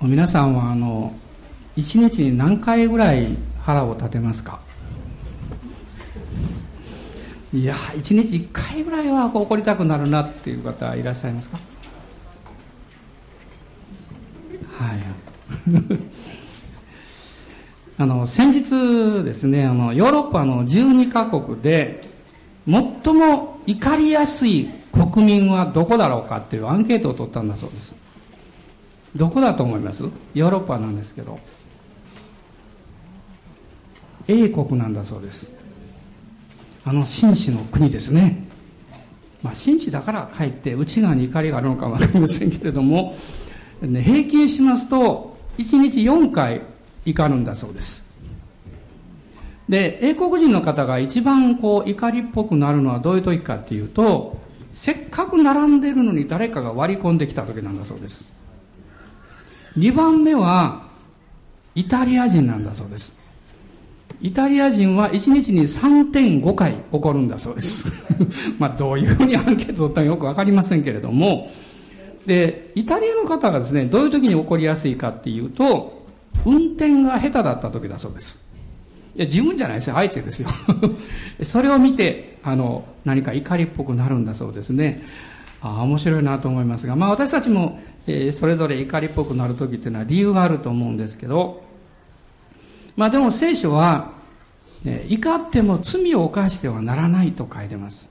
皆さんはあの一日に何回ぐらい腹を立てますか？いや一日一回ぐらいは怒りたくなるなっていう方いらっしゃいますか？はい。あの先日ですねあのヨーロッパの12カ国で最も怒りやすい国民はどこだろうかっていうアンケートを取ったんだそうです。どこだと思います？ヨーロッパなんですけど。A 国なんだそうです。あの紳士の国ですね。まあ紳士だからかえって内側に怒りがあるのか分かりませんけれども、ね、平均しますと1日4回怒るんだそうです。で英国人の方が一番こう怒りっぽくなるのはどういう時かっていうとせっかく並んでるのに誰かが割り込んできた時なんだそうです。2番目はイタリア人なんだそうです。イタリア人は1日に3.5回怒るんだそうです。まあどういうふうにアンケート取ったかよく分かりませんけれども。でイタリアの方がですねどういう時に怒りやすいかっていうと運転が下手だった時だそうです。いや自分じゃないですよ。相手ですよ。それを見てあの何か怒りっぽくなるんだそうですね。ああ面白いなと思いますが、まあ、私たちも、えー、それぞれ怒りっぽくなる時っていうのは理由があると思うんですけどまあでも聖書は、ね、怒っても罪を犯してはならないと書いてます。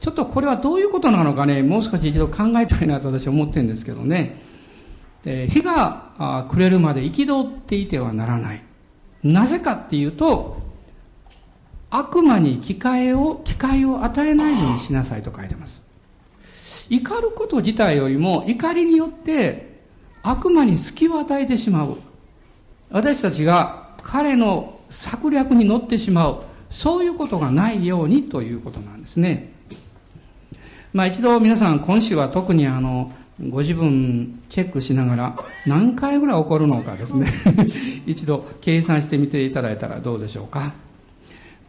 ちょっとこれはどういうことなのかね、もう少し一度考えたいなと私は思ってるんですけどね。で日が暮れるまで憤っていてはならない。なぜかっていうと、悪魔に機会を、機会を与えないようにしなさいと書いてます。怒ること自体よりも怒りによって悪魔に隙を与えてしまう。私たちが彼の策略に乗ってしまう。そういうことがないようにということなんですね。まあ一度皆さん今週は特にあのご自分チェックしながら何回ぐらい起こるのかですね。一度計算してみていただいたらどうでしょうか。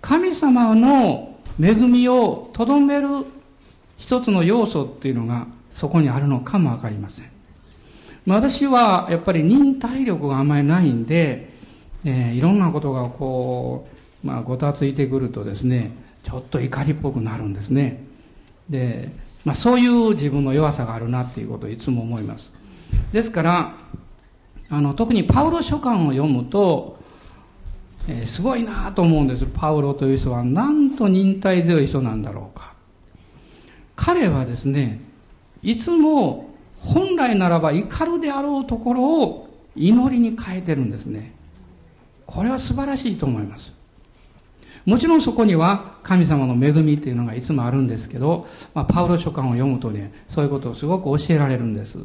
神様の恵みをとどめる一つの要素っていうのがそこにあるのかもわかりません。私はやっぱり忍耐力があんまりないんでえー、いろんなことがこう、まあ、ごたついてくるとですねちょっと怒りっぽくなるんですね。で、まあ、そういう自分の弱さがあるなっていうことをいつも思います。ですからあの特にパウロ書簡を読むと、えー、すごいなと思うんです。パウロという人はなんと忍耐強い人なんだろうか。彼はですねいつも本来ならば怒るであろうところを祈りに変えてるんですねこれは素晴らしいと思います。もちろんそこには神様の恵みっていうのがいつもあるんですけど、まあ、パウロ書簡を読むとね、そういうことをすごく教えられるんです。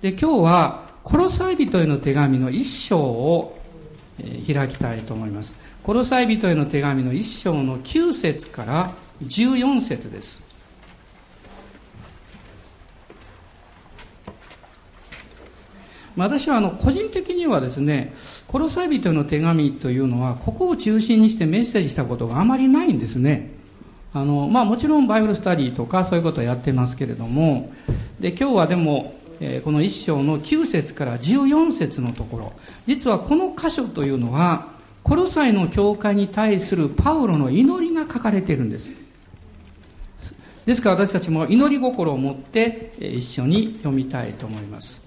で、今日は、コロサイ人への手紙の一章を、開きたいと思います。コロサイ人への手紙の一章の9節から14節です。私はあの個人的にはですね、コロサイ人の手紙というのは、ここを中心にしてメッセージしたことがあまりないんですね。あの、まあもちろんバイブルスタディとかそういうことをやってますけれども、で、今日はでも、えー、この一章の9節から14節のところ、実はこの箇所というのは、コロサイの教会に対するパウロの祈りが書かれているんです。ですから私たちも祈り心を持って一緒に読みたいと思います。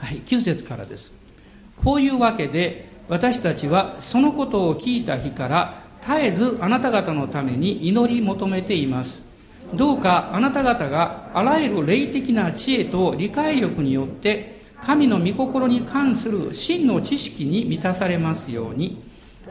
はい、9節からです。こういうわけで、私たちはそのことを聞いた日から絶えずあなた方のために祈り求めています。どうかあなた方があらゆる霊的な知恵と理解力によって神の御心に関する真の知識に満たされますように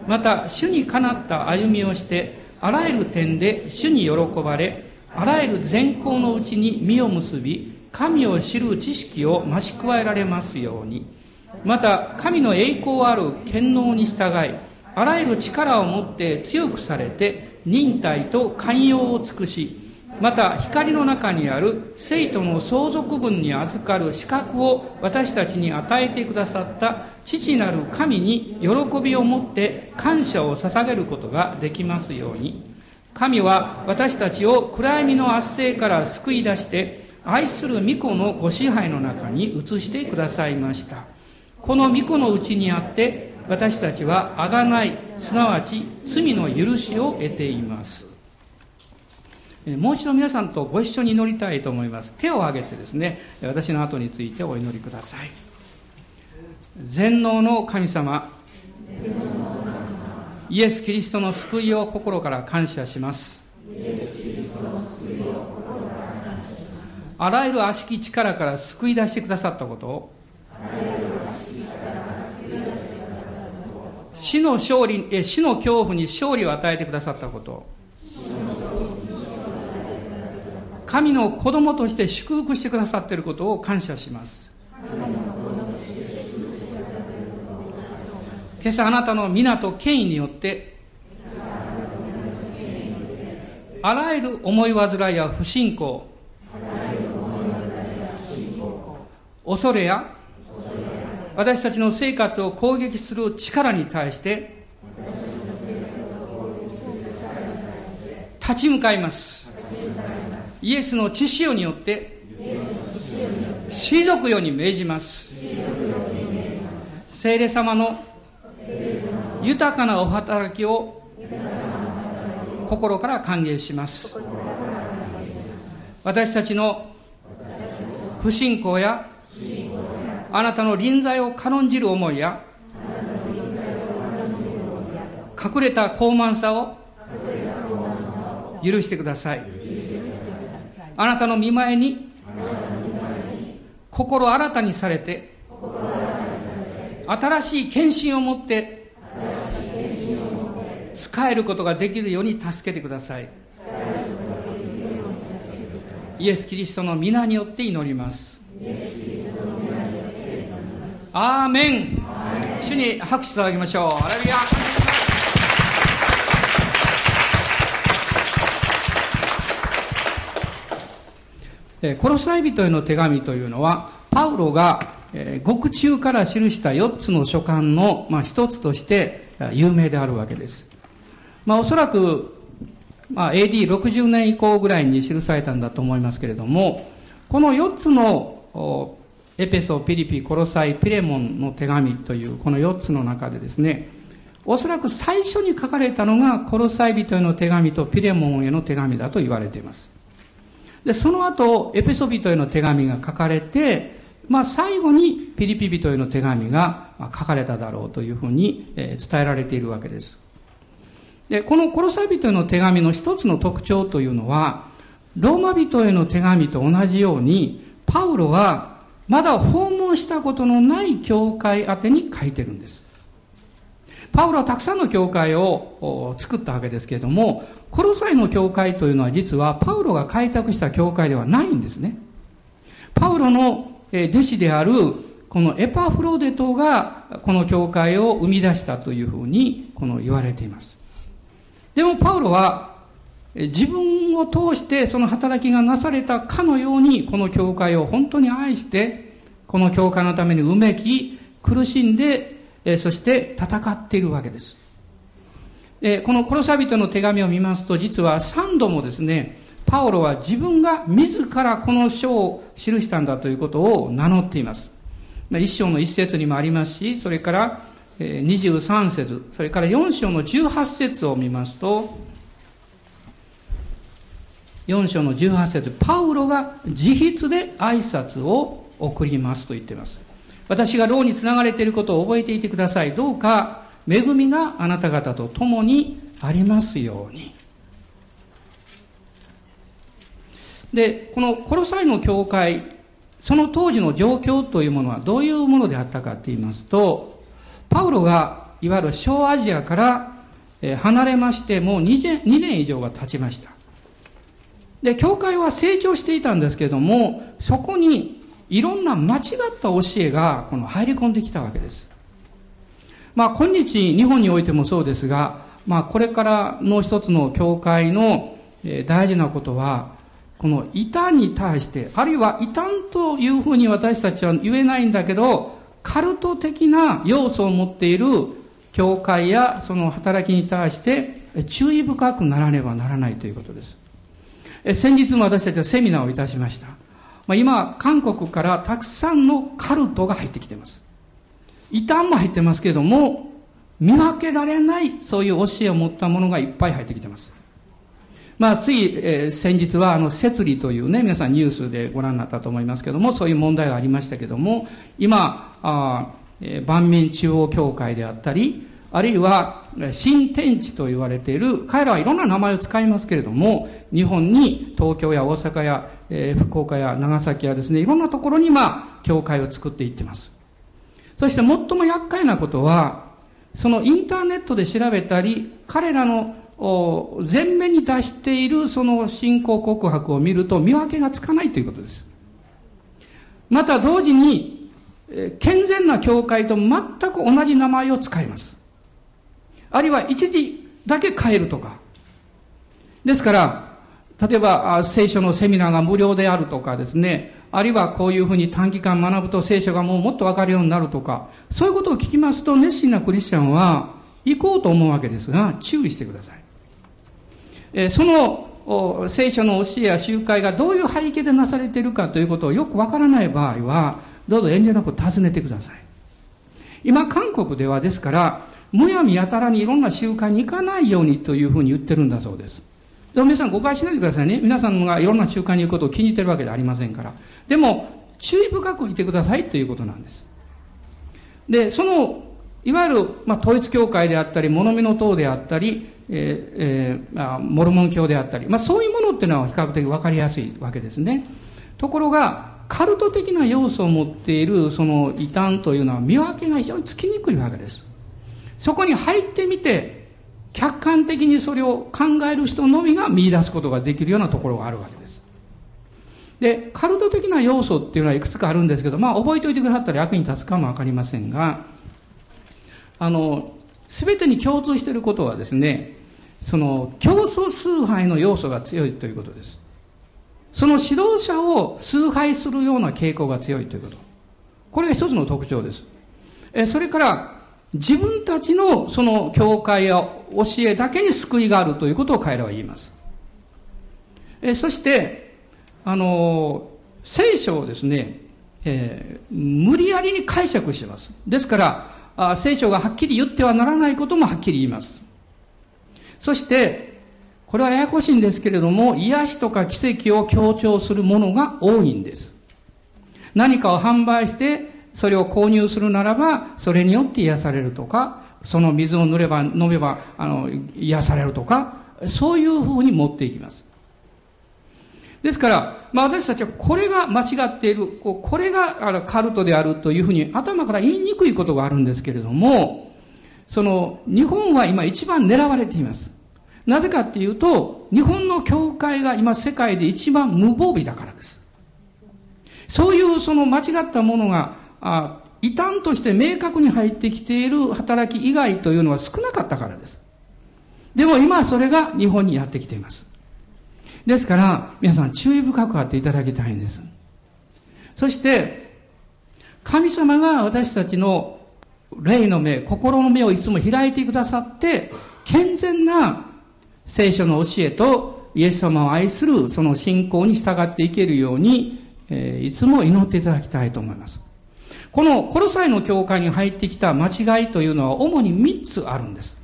また主にかなった歩みをしてあらゆる点で主に喜ばれあらゆる善行のうちに実を結び神を知る知識を増し加えられますように。また神の栄光ある権能に従いあらゆる力を持って強くされて忍耐と寛容を尽くしまた光の中にある生徒の相続分に預かる資格を私たちに与えてくださった父なる神に喜びを持って感謝を捧げることができますように。神は私たちを暗闇の圧政から救い出して愛する御子のご支配の中に移してくださいました。この御子のうちにあって私たちは贖いすなわち罪の許しを得ています。もう一度皆さんとご一緒に祈りたいと思います。手を挙げてですね私の後についてお祈りください。全能の神様イエス・キリストの救いを心から感謝します。あらゆる悪しき力から救い出してくださったこと。死の勝利え死の恐怖に勝利を与えてくださったこと。神の子供として祝福してくださっていることを感謝します。今朝あなたの皆と権威によってあらゆる思い煩いや不信仰恐れや私たちの生活を攻撃する力に対して立ち向かいます。イエスの知識によって退くように命じます。聖霊様の豊かなお働きを心から歓迎します。私たちの不信仰やあなたの臨在を軽んじる思いや隠れた高慢さを許してください。あなたの見前に心新たにされて新しい献身を持って使えることができるように助けてください。イエス・キリストの皆によって祈ります。アーメン主に拍手いただきましょう。アレルヤコロサイ人への手紙というのはパウロが獄中から記した4つの書簡の、まあ、一つとして有名であるわけです。まあ、おそらく、まあ、AD60 年以降ぐらいに記されたんだと思いますけれども、この4つのエペソ、ピリピ、コロサイ、ピレモンの手紙というこの4つの中でですね、おそらく最初に書かれたのがコロサイ人への手紙とピレモンへの手紙だと言われています。で、その後、エペソ人への手紙が書かれて、まあ、最後にピリピ人への手紙が書かれただろうというふうに伝えられているわけです。で、このコロサイ人への手紙の一つの特徴というのは、ローマ人への手紙と同じように、パウロはまだ訪問したことのない教会宛てに書いてるんです。パウロはたくさんの教会を作ったわけですけれども、コロサイの教会というのは実はパウロが開拓した教会ではないんですね。パウロの弟子であるこのエパフロデトがこの教会を生み出したというふうにこの言われています。でもパウロは自分を通してその働きがなされたかのようにこの教会を本当に愛してこの教会のためにうめき苦しんでそして戦っているわけです。このコロサビトの手紙を見ますと実は3度もですねパウロは自分が自らこの書を記したんだということを名乗っています。一章の一節にもありますし、それから23節、それから4章の18節を見ますと、4章の18節パウロが自筆で挨拶を送りますと言っています。私が牢につながれていることを覚えていてください。どうか恵みがあなた方と共にありますように。で、このコロサイの教会、その当時の状況というものはどういうものであったかと言いますと、パウロがいわゆる小アジアから離れましてもう 2, 年2年以上が経ちました。で、教会は成長していたんですけれども、そこにいろんな間違った教えがこの入り込んできたわけです。まあ今日日本においてもそうですが、まあこれからの一つの教会の大事なことは、この異端に対して、あるいは異端というふうに私たちは言えないんだけど、カルト的な要素を持っている教会やその働きに対して注意深くならねばならないということです。先日も私たちはセミナーをいたしました。まあ、今、韓国からたくさんのカルトが入ってきています。異端も入ってますけども、見分けられないそういう教えを持ったものがいっぱい入ってきてます。まあ、つい、えー、先日は、あの、摂理というね、皆さんニュースでご覧になったと思いますけども、そういう問題がありましたけども、今、あえー、万民中央協会であったり、あるいは、新天地と言われている、彼らはいろんな名前を使いますけれども、日本に東京や大阪や、えー、福岡や長崎やですね、いろんなところに今、教会を作っていってます。そして最も厄介なことは、そのインターネットで調べたり、彼らの前面に出しているその信仰告白を見ると見分けがつかないということです。また同時に、健全な教会と全く同じ名前を使います。あるいは一時だけ変えるとか。ですから、例えば聖書のセミナーが無料であるとかですね、あるいはこういうふうに短期間学ぶと聖書がもうもっとわかるようになるとか、そういうことを聞きますと熱心なクリスチャンは行こうと思うわけですが、注意してください。えー、その聖書の教えや集会がどういう背景でなされているかということをよくわからない場合は、どうぞ遠慮なく尋ねてください。今、韓国ではですから、むやみやたらにいろんな集会に行かないようにというふうに言ってるんだそうです。で皆さん誤解しないでくださいね。皆さんがいろんな集会に行くことを気に入ってるわけではありませんから。でも、注意深くいてくださいということなんです。で、その、いわゆる、まあ、統一教会であったり、物見の塔であったり、えーえー、モルモン教であったり、まあ、そういうものっていうのは比較的分かりやすいわけですね。ところが、カルト的な要素を持っているその異端というのは見分けが非常につきにくいわけです。そこに入ってみて、客観的にそれを考える人のみが見出すことができるようなところがあるわけです。で、カルト的な要素っていうのはいくつかあるんですけど、まあ覚えておいてくださったら役に立つかもわかりませんが、あの、すべてに共通していることはですね、その競争崇拝の要素が強いということです。その指導者を崇拝するような傾向が強いということ。これが一つの特徴です。えそれから、自分たちのその教会や教えだけに救いがあるということを彼らは言います。えそして、あの、聖書をですね、えー、無理やりに解釈します。ですからあ、聖書がはっきり言ってはならないこともはっきり言います。そして、これはややこしいんですけれども、癒しとか奇跡を強調するものが多いんです。何かを販売して、それを購入するならば、それによって癒されるとか、その水を塗れば、飲めば、あの、癒されるとか、そういうふうに持っていきます。ですから、まあ私たちはこれが間違っている、これがカルトであるというふうに頭から言いにくいことがあるんですけれども、その、日本は今一番狙われています。なぜかっていうと、日本の教会が今世界で一番無防備だからです。そういうその間違ったものが、あ異端として明確に入ってきている働き以外というのは少なかったからです。でも今それが日本にやってきています。ですから、皆さん注意深くあっていただきたいんです。そして、神様が私たちの霊の目、心の目をいつも開いてくださって、健全な聖書の教えとイエス様を愛するその信仰に従っていけるように、えー、いつも祈っていただきたいと思います。このコロサイの教会に入ってきた間違いというのは主に3つあるんです。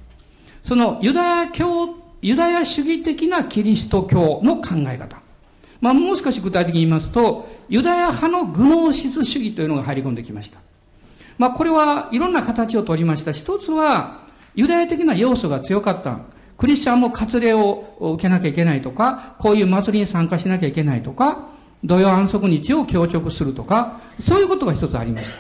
そのユダヤ教、ユダヤ主義的なキリスト教の考え方。まあもう少し具体的に言いますと、ユダヤ派のグノーシス主義というのが入り込んできました。まあこれはいろんな形をとりました。一つは、ユダヤ的な要素が強かった。クリスチャンも割礼を受けなきゃいけないとか、こういう祭りに参加しなきゃいけないとか、土曜安息日を強直するとか、そういうことが一つありました。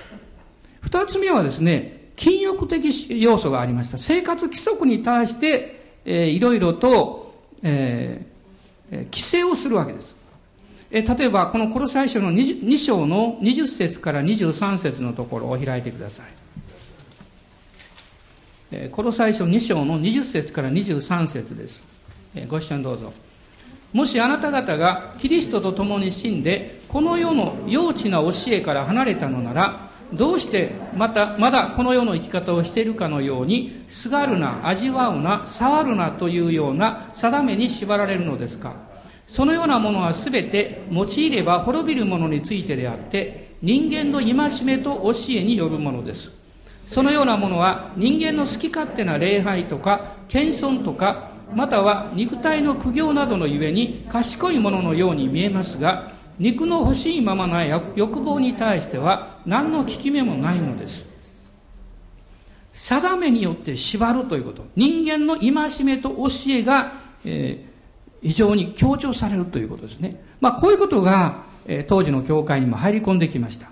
二つ目はですね、禁欲的要素がありました。生活規則に対して、えー、いろいろと、えー、規制をするわけです。え例えば、このコロサイ書の 2, 2章の20節から23節のところを開いてください。えコロサイ書2章の20節から23節です。えご一緒にどうぞ。もしあなた方がキリストと共に死んで、この世の幼稚な教えから離れたのなら、どうしてまた、まだこの世の生き方をしているかのように、すがるな、味わうな、触るなというような定めに縛られるのですか。そのようなものは全て用いれば滅びるものについてであって人間の戒めと教えによるものです。そのようなものは人間の好き勝手な礼拝とか謙遜とかまたは肉体の苦行などのゆえに賢いもののように見えますが肉の欲しいままな欲望に対しては何の効き目もないのです。定めによって縛るということ人間の戒めと教えが、えー、非常に強調されるということですね。まあこういうことが、えー、当時の教会にも入り込んできました。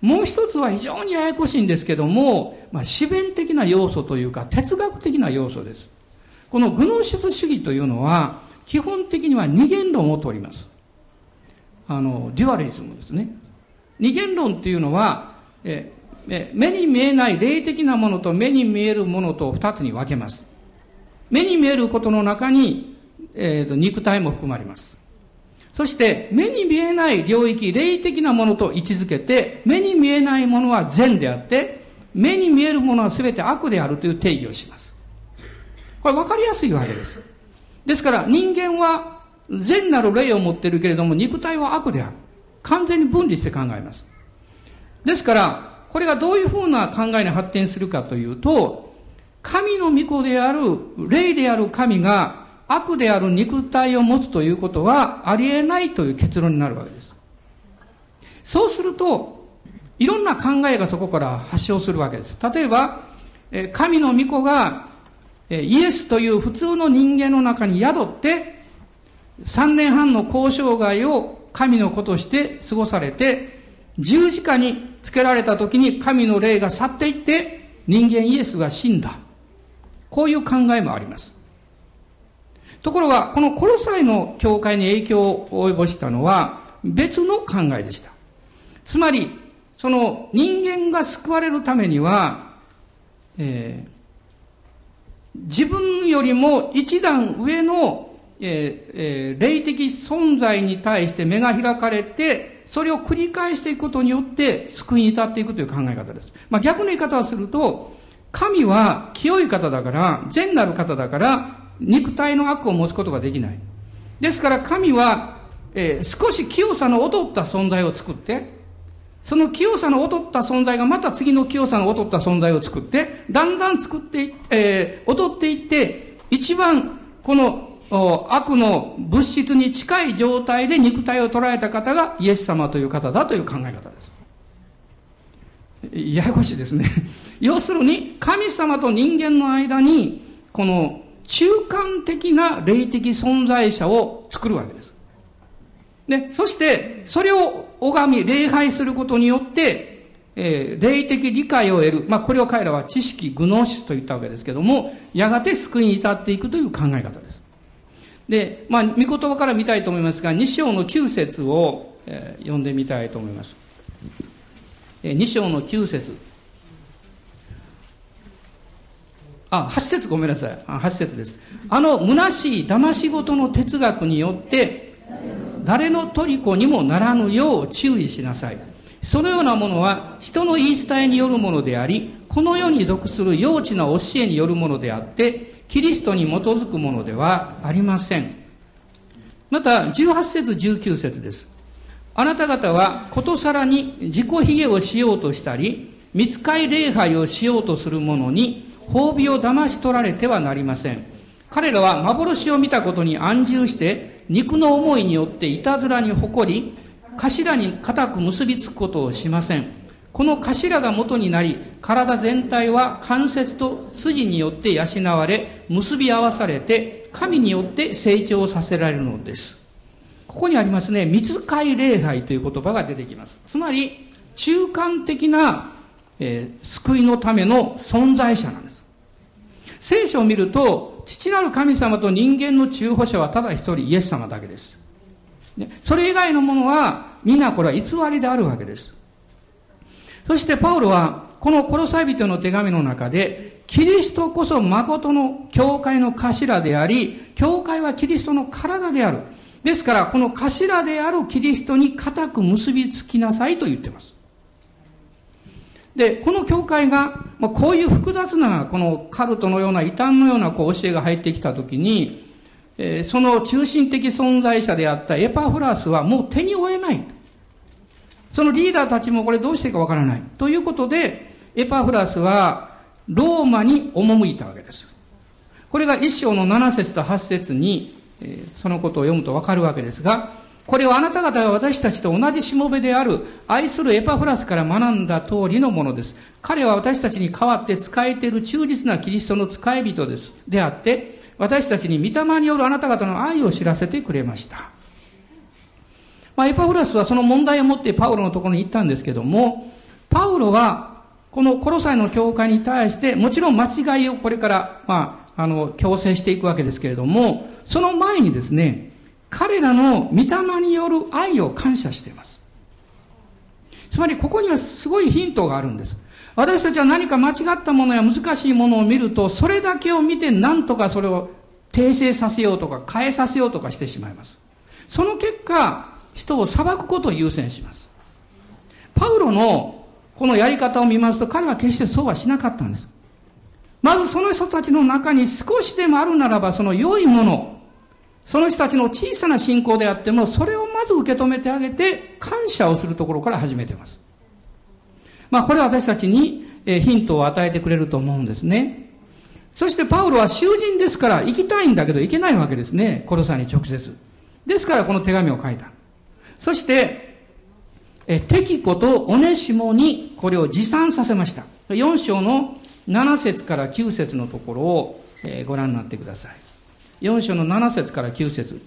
もう一つは非常にややこしいんですけども、まあ、自弁的な要素というか哲学的な要素です。このグノーシス主義というのは基本的には二元論を取ります。あのデュアリズムですね。二元論っていうのはえ目に見えない霊的なものと目に見えるものと二つに分けます。目に見えることの中に、えーと、肉体も含まれます。そして目に見えない領域霊的なものと位置づけて目に見えないものは善であって目に見えるものは全て悪であるという定義をします。これ分かりやすいわけですですから人間は善なる霊を持っているけれども肉体は悪である完全に分離して考えますですからこれがどういうふうな考えに発展するかというと、神の御子である、霊である神が悪である肉体を持つということはありえないという結論になるわけです。そうすると、いろんな考えがそこから発症するわけです。例えば、神の御子がイエスという普通の人間の中に宿って、3年半の交渉外を神の子として過ごされて、十字架につけられた時に神の霊が去っていって人間イエスが死んだ。こういう考えもあります。ところが、このコロサイの教会に影響を及ぼしたのは別の考えでした。つまり、その人間が救われるためには、えー、自分よりも一段上の、えーえー、霊的存在に対して目が開かれて、それを繰り返していくことによって救いに至っていくという考え方です。まあ、逆の言い方をすると、神は清い方だから、善なる方だから、肉体の悪を持つことができない。ですから神は、えー、少し清さの劣った存在を作って、その清さの劣った存在がまた次の清さの劣った存在を作って、だんだん作ってい、えー、劣っていって、一番この悪の物質に近い状態で肉体を捉えた方がイエス様という方だという考え方です。ややこしいですね。要するに、神様と人間の間に、この中間的な霊的存在者を作るわけです。で、そして、それを拝み、礼拝することによって、えー、霊的理解を得る。まあ、これを彼らは知識、グノーシスと言ったわけですけども、やがて救いに至っていくという考え方です。で、まあ、御言葉から見たいと思いますが、2章の9節を、えー、読んでみたいと思います。えー、2章の9節あ、8節ごめんなさい。あ8節です。あの虚しい騙し事の哲学によって、誰の虜にもならぬよう注意しなさい。そのようなものは人の言い伝えによるものであり、この世に属する幼稚な教えによるものであって、キリストに基づくものではありません。また、18節19節です。あなた方はことさらに自己卑下をしようとしたり、見つかい礼拝をしようとする者に褒美を騙し取られてはなりません。彼らは幻を見たことに安住して、肉の思いによっていたずらに誇り、頭に固く結びつくことをしません。この頭が元になり、体全体は関節と筋によって養われ、結び合わされて、神によって成長させられるのです。ここにありますね、見つかい礼拝という言葉が出てきます。つまり、中間的な、えー、救いのための存在者なんです。聖書を見ると、父なる神様と人間の中保者はただ一人イエス様だけです。それ以外のものは、みんなこれは偽りであるわけです。そしてパウロは、このコロサイ人の手紙の中で、キリストこそ誠の教会の頭であり、教会はキリストの体である。ですから、この頭であるキリストに固く結びつきなさいと言っています。で、この教会が、まあ、こういう複雑な、このカルトのような異端のようなこう教えが入ってきたときに、えー、その中心的存在者であったエパフラスはもう手に負えない。そのリーダーたちもこれどうしていいかわからない。ということで、エパフラスはローマに赴いたわけです。これが一章の7節と8節に、えー、そのことを読むとわかるわけですが、これはあなた方が私たちと同じしもべである愛するエパフラスから学んだ通りのものです。彼は私たちに代わって使えている忠実なキリストの使い人です。であって、私たちに御霊によるあなた方の愛を知らせてくれました。まあ、エパフラスはその問題を持ってパウロのところに行ったんですけども、パウロはこのコロサイの教会に対して、もちろん間違いをこれから、まあ、あの、強制していくわけですけれども、その前にですね、彼らの御霊による愛を感謝しています。つまりここにはすごいヒントがあるんです。私たちは何か間違ったものや難しいものを見ると、それだけを見て何とかそれを訂正させようとか変えさせようとかしてしまいます。その結果、人を裁くことを優先します。パウロのこのやり方を見ますと、彼は決してそうはしなかったんです。まずその人たちの中に少しでもあるならば、その良いもの、その人たちの小さな信仰であっても、それをまず受け止めてあげて、感謝をするところから始めています。まあ、これは私たちにヒントを与えてくれると思うんですね。そしてパウロは囚人ですから行きたいんだけど行けないわけですね。コロサに直接。ですからこの手紙を書いた。そして、え、テキコとオネシモにこれを持参させました。4章の7節から9節のところを、えご覧になってください。4章の7節から9節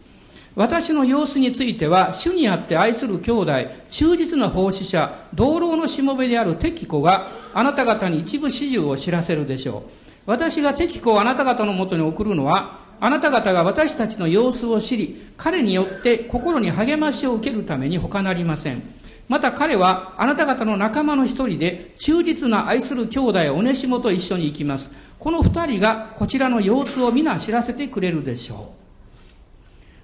私の様子については、主にあって愛する兄弟、忠実な奉仕者、同老のしもべである敵子があなた方に一部始終を知らせるでしょう。私が敵子をあなた方のもとに送るのは、あなた方が私たちの様子を知り、彼によって心に励ましを受けるために他なりません。また彼はあなた方の仲間の一人で忠実な愛する兄弟オネシモと一緒に行きます。この二人がこちらの様子を皆知らせてくれるでしょ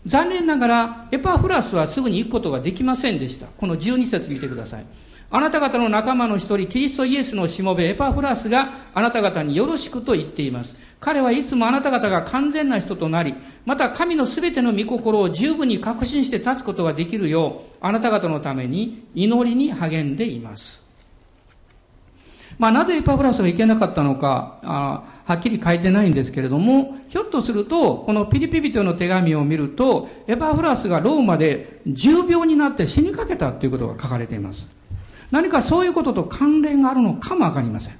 う。残念ながら、エパフラスはすぐに行くことができませんでした。この12節見てください。あなた方の仲間の一人、キリストイエスのしもべエパフラスがあなた方によろしくと言っています。彼はいつもあなた方が完全な人となり、また神のすべての御心を十分に確信して立つことができるよう、あなた方のために祈りに励んでいます。まあ、なぜエパフラスが行けなかったのか、あはっきり書いてないんですけれども、ひょっとすると、このピリピ人の手紙を見ると、エパフラスがローマで重病になって死にかけたということが書かれています。何かそういうことと関連があるのかもわかりません。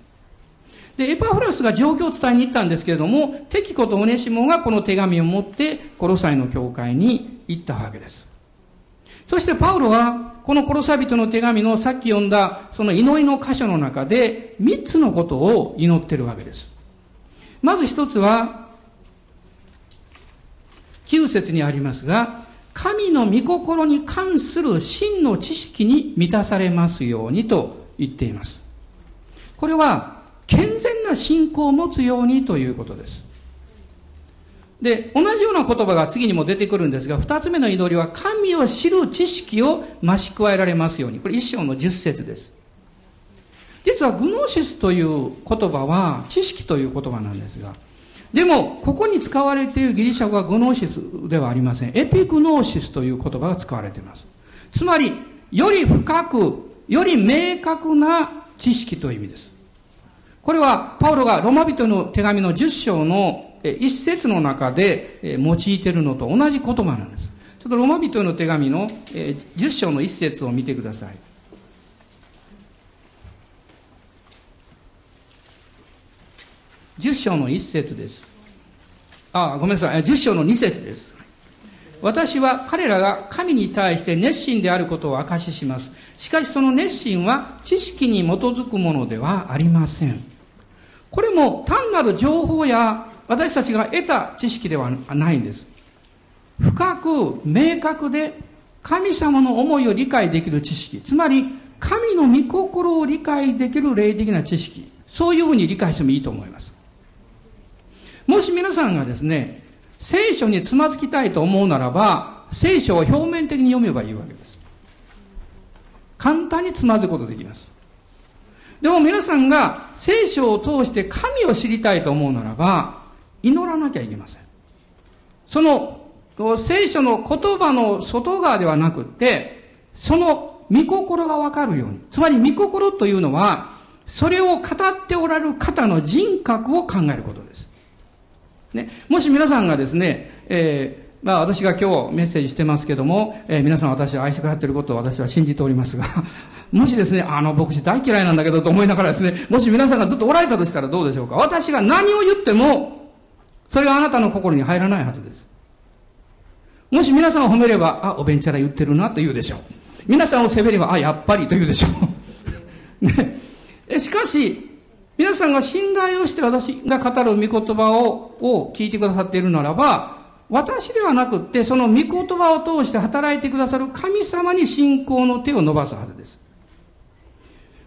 で、エパフラスが状況を伝えに行ったんですけれども、テキコとオネシモがこの手紙を持って、コロサイの教会に行ったわけです。そしてパウロは、このコロサビトの手紙のさっき読んだ、その祈りの箇所の中で、三つのことを祈ってるわけです。まず一つは、9節にありますが、神の御心に関する真の知識に満たされますようにと言っています。これは、健全な信仰を持つようにということです。で、同じような言葉が次にも出てくるんですが、二つ目の祈りは、神を知る知識を増し加えられますように。これ一章の十節です。実はグノーシスという言葉は知識という言葉なんですが、でも、ここに使われているギリシャ語はグノーシスではありません。エピグノーシスという言葉が使われています。つまり、より深く、より明確な知識という意味です。これは、パウロがロマ人の手紙の10章の一節の中で用いてるのと同じ言葉なんです。ちょっとロマ人への手紙の10章の一節を見てください。10章の一節です。あ、ごめんなさい。10章の2節です。私は彼らが神に対して熱心であることを証しします。しかしその熱心は知識に基づくものではありません。これも単なる情報や私たちが得た知識ではないんです。深く明確で神様の思いを理解できる知識。つまり、神の御心を理解できる霊的な知識。そういうふうに理解してもいいと思います。もし皆さんがですね、聖書につまずきたいと思うならば、聖書を表面的に読めばいいわけです。簡単につまずくことできます。でも皆さんが聖書を通して神を知りたいと思うならば、祈らなきゃいけません。その聖書の言葉の外側ではなくて、その御心がわかるように。つまり御心というのは、それを語っておられる方の人格を考えることです。ね、もし皆さんがですね、えー、まあ私が今日メッセージしてますけども、えー、皆さん私を愛してくださっていることを私は信じておりますが、もしですね、あの牧師大嫌いなんだけどと思いながらですね、もし皆さんがずっとおられたとしたらどうでしょうか私が何を言っても、それはあなたの心に入らないはずです。もし皆さんを褒めれば、あ、おべんちゃら言ってるなと言うでしょう。皆さんを責めれば、あ、やっぱりと言うでしょう。ね。しかし、皆さんが信頼をして私が語る御言葉をを聞いてくださっているならば、私ではなくって、その御言葉を通して働いてくださる神様に信仰の手を伸ばすはずです。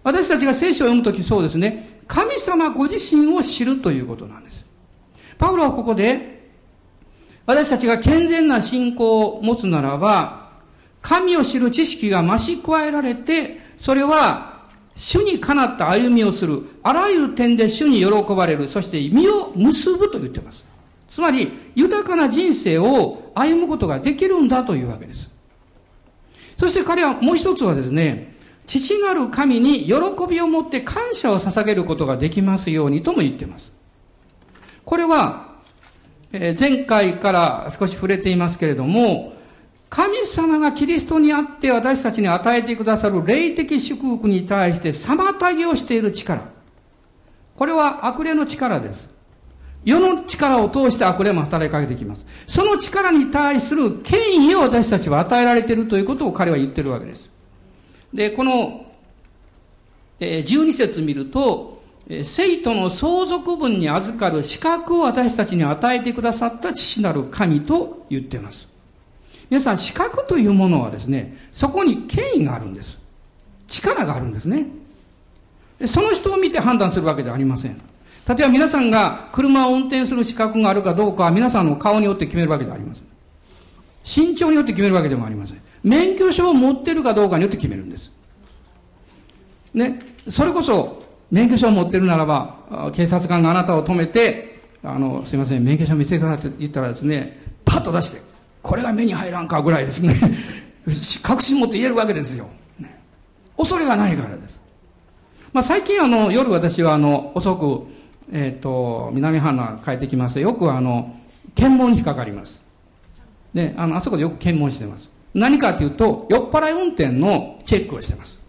私たちが聖書を読むときそうですね、神様ご自身を知るということなんです。パウロはここで、私たちが健全な信仰を持つならば、神を知る知識が増し加えられて、それは主にかなった歩みをする、あらゆる点で主に喜ばれる、そして身を結ぶと言っています。つまり、豊かな人生を歩むことができるんだというわけです。そして彼はもう一つはですね、父なる神に喜びを持って感謝を捧げることができますようにとも言っています。これは、え前回から少し触れていますけれども、神様がキリストにあって私たちに与えてくださる霊的祝福に対して妨げをしている力。これは悪霊の力です。世の力を通して悪霊も働きかけてきます。その力に対する権威を私たちは与えられているということを彼は言ってるわけです。で、この、え12節見ると、生徒の相続分に預かる資格を私たちに与えてくださった父なる神と言っています。皆さん、資格というものはですね、そこに権威があるんです。力があるんですね。その人を見て判断するわけではありません。例えば皆さんが車を運転する資格があるかどうかは皆さんの顔によって決めるわけではありません。身長によって決めるわけでもありません。免許証を持ってるかどうかによって決めるんです。ね、それこそ免許証を持ってるならば、警察官があなたを止めて、あの、すいません、免許証見せてくださいって言ったらですね、パッと出して、これが目に入らんかぐらいですね。確信持って言えるわけですよ、恐れがないからです、まあ、最近あの夜私はあの遅く、えっ、ー、と南花帰ってきますよくあの検問に引っかかります。であのあそこでよく検問してます。何かというと酔っ払い運転のチェックをしてます。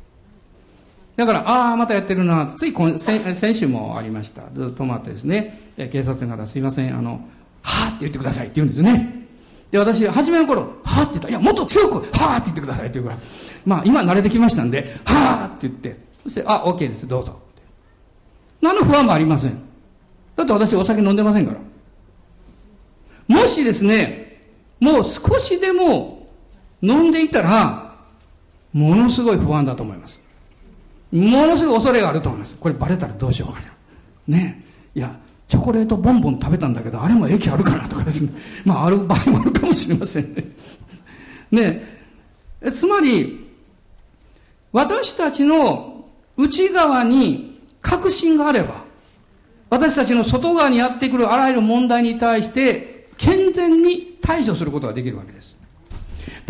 だから、ああ、またやってるな、つい今先先週もありました。ずっと待ってですね、警察の方、すいません、あの、はあって言ってくださいって言うんですね。で、私、初めの頃、はぁって言ったら、いや、もっと強く、はぁって言ってくださいって言うから、まあ、今慣れてきましたんで、はぁって言って、そして、あ、OK です、どうぞ。何の不安もありません。だって私お酒飲んでませんから。もしですね、もう少しでも飲んでいたら、ものすごい不安だと思います。ものすごい恐れがあると思います。これバレたらどうしようかな。ね。いや、チョコレートボンボン食べたんだけど、あれも駅あるかなとかですね。まあ、ある場合もあるかもしれませんね。ねつまり、私たちの内側に確信があれば、私たちの外側にやってくるあらゆる問題に対して、健全に対処することができるわけです。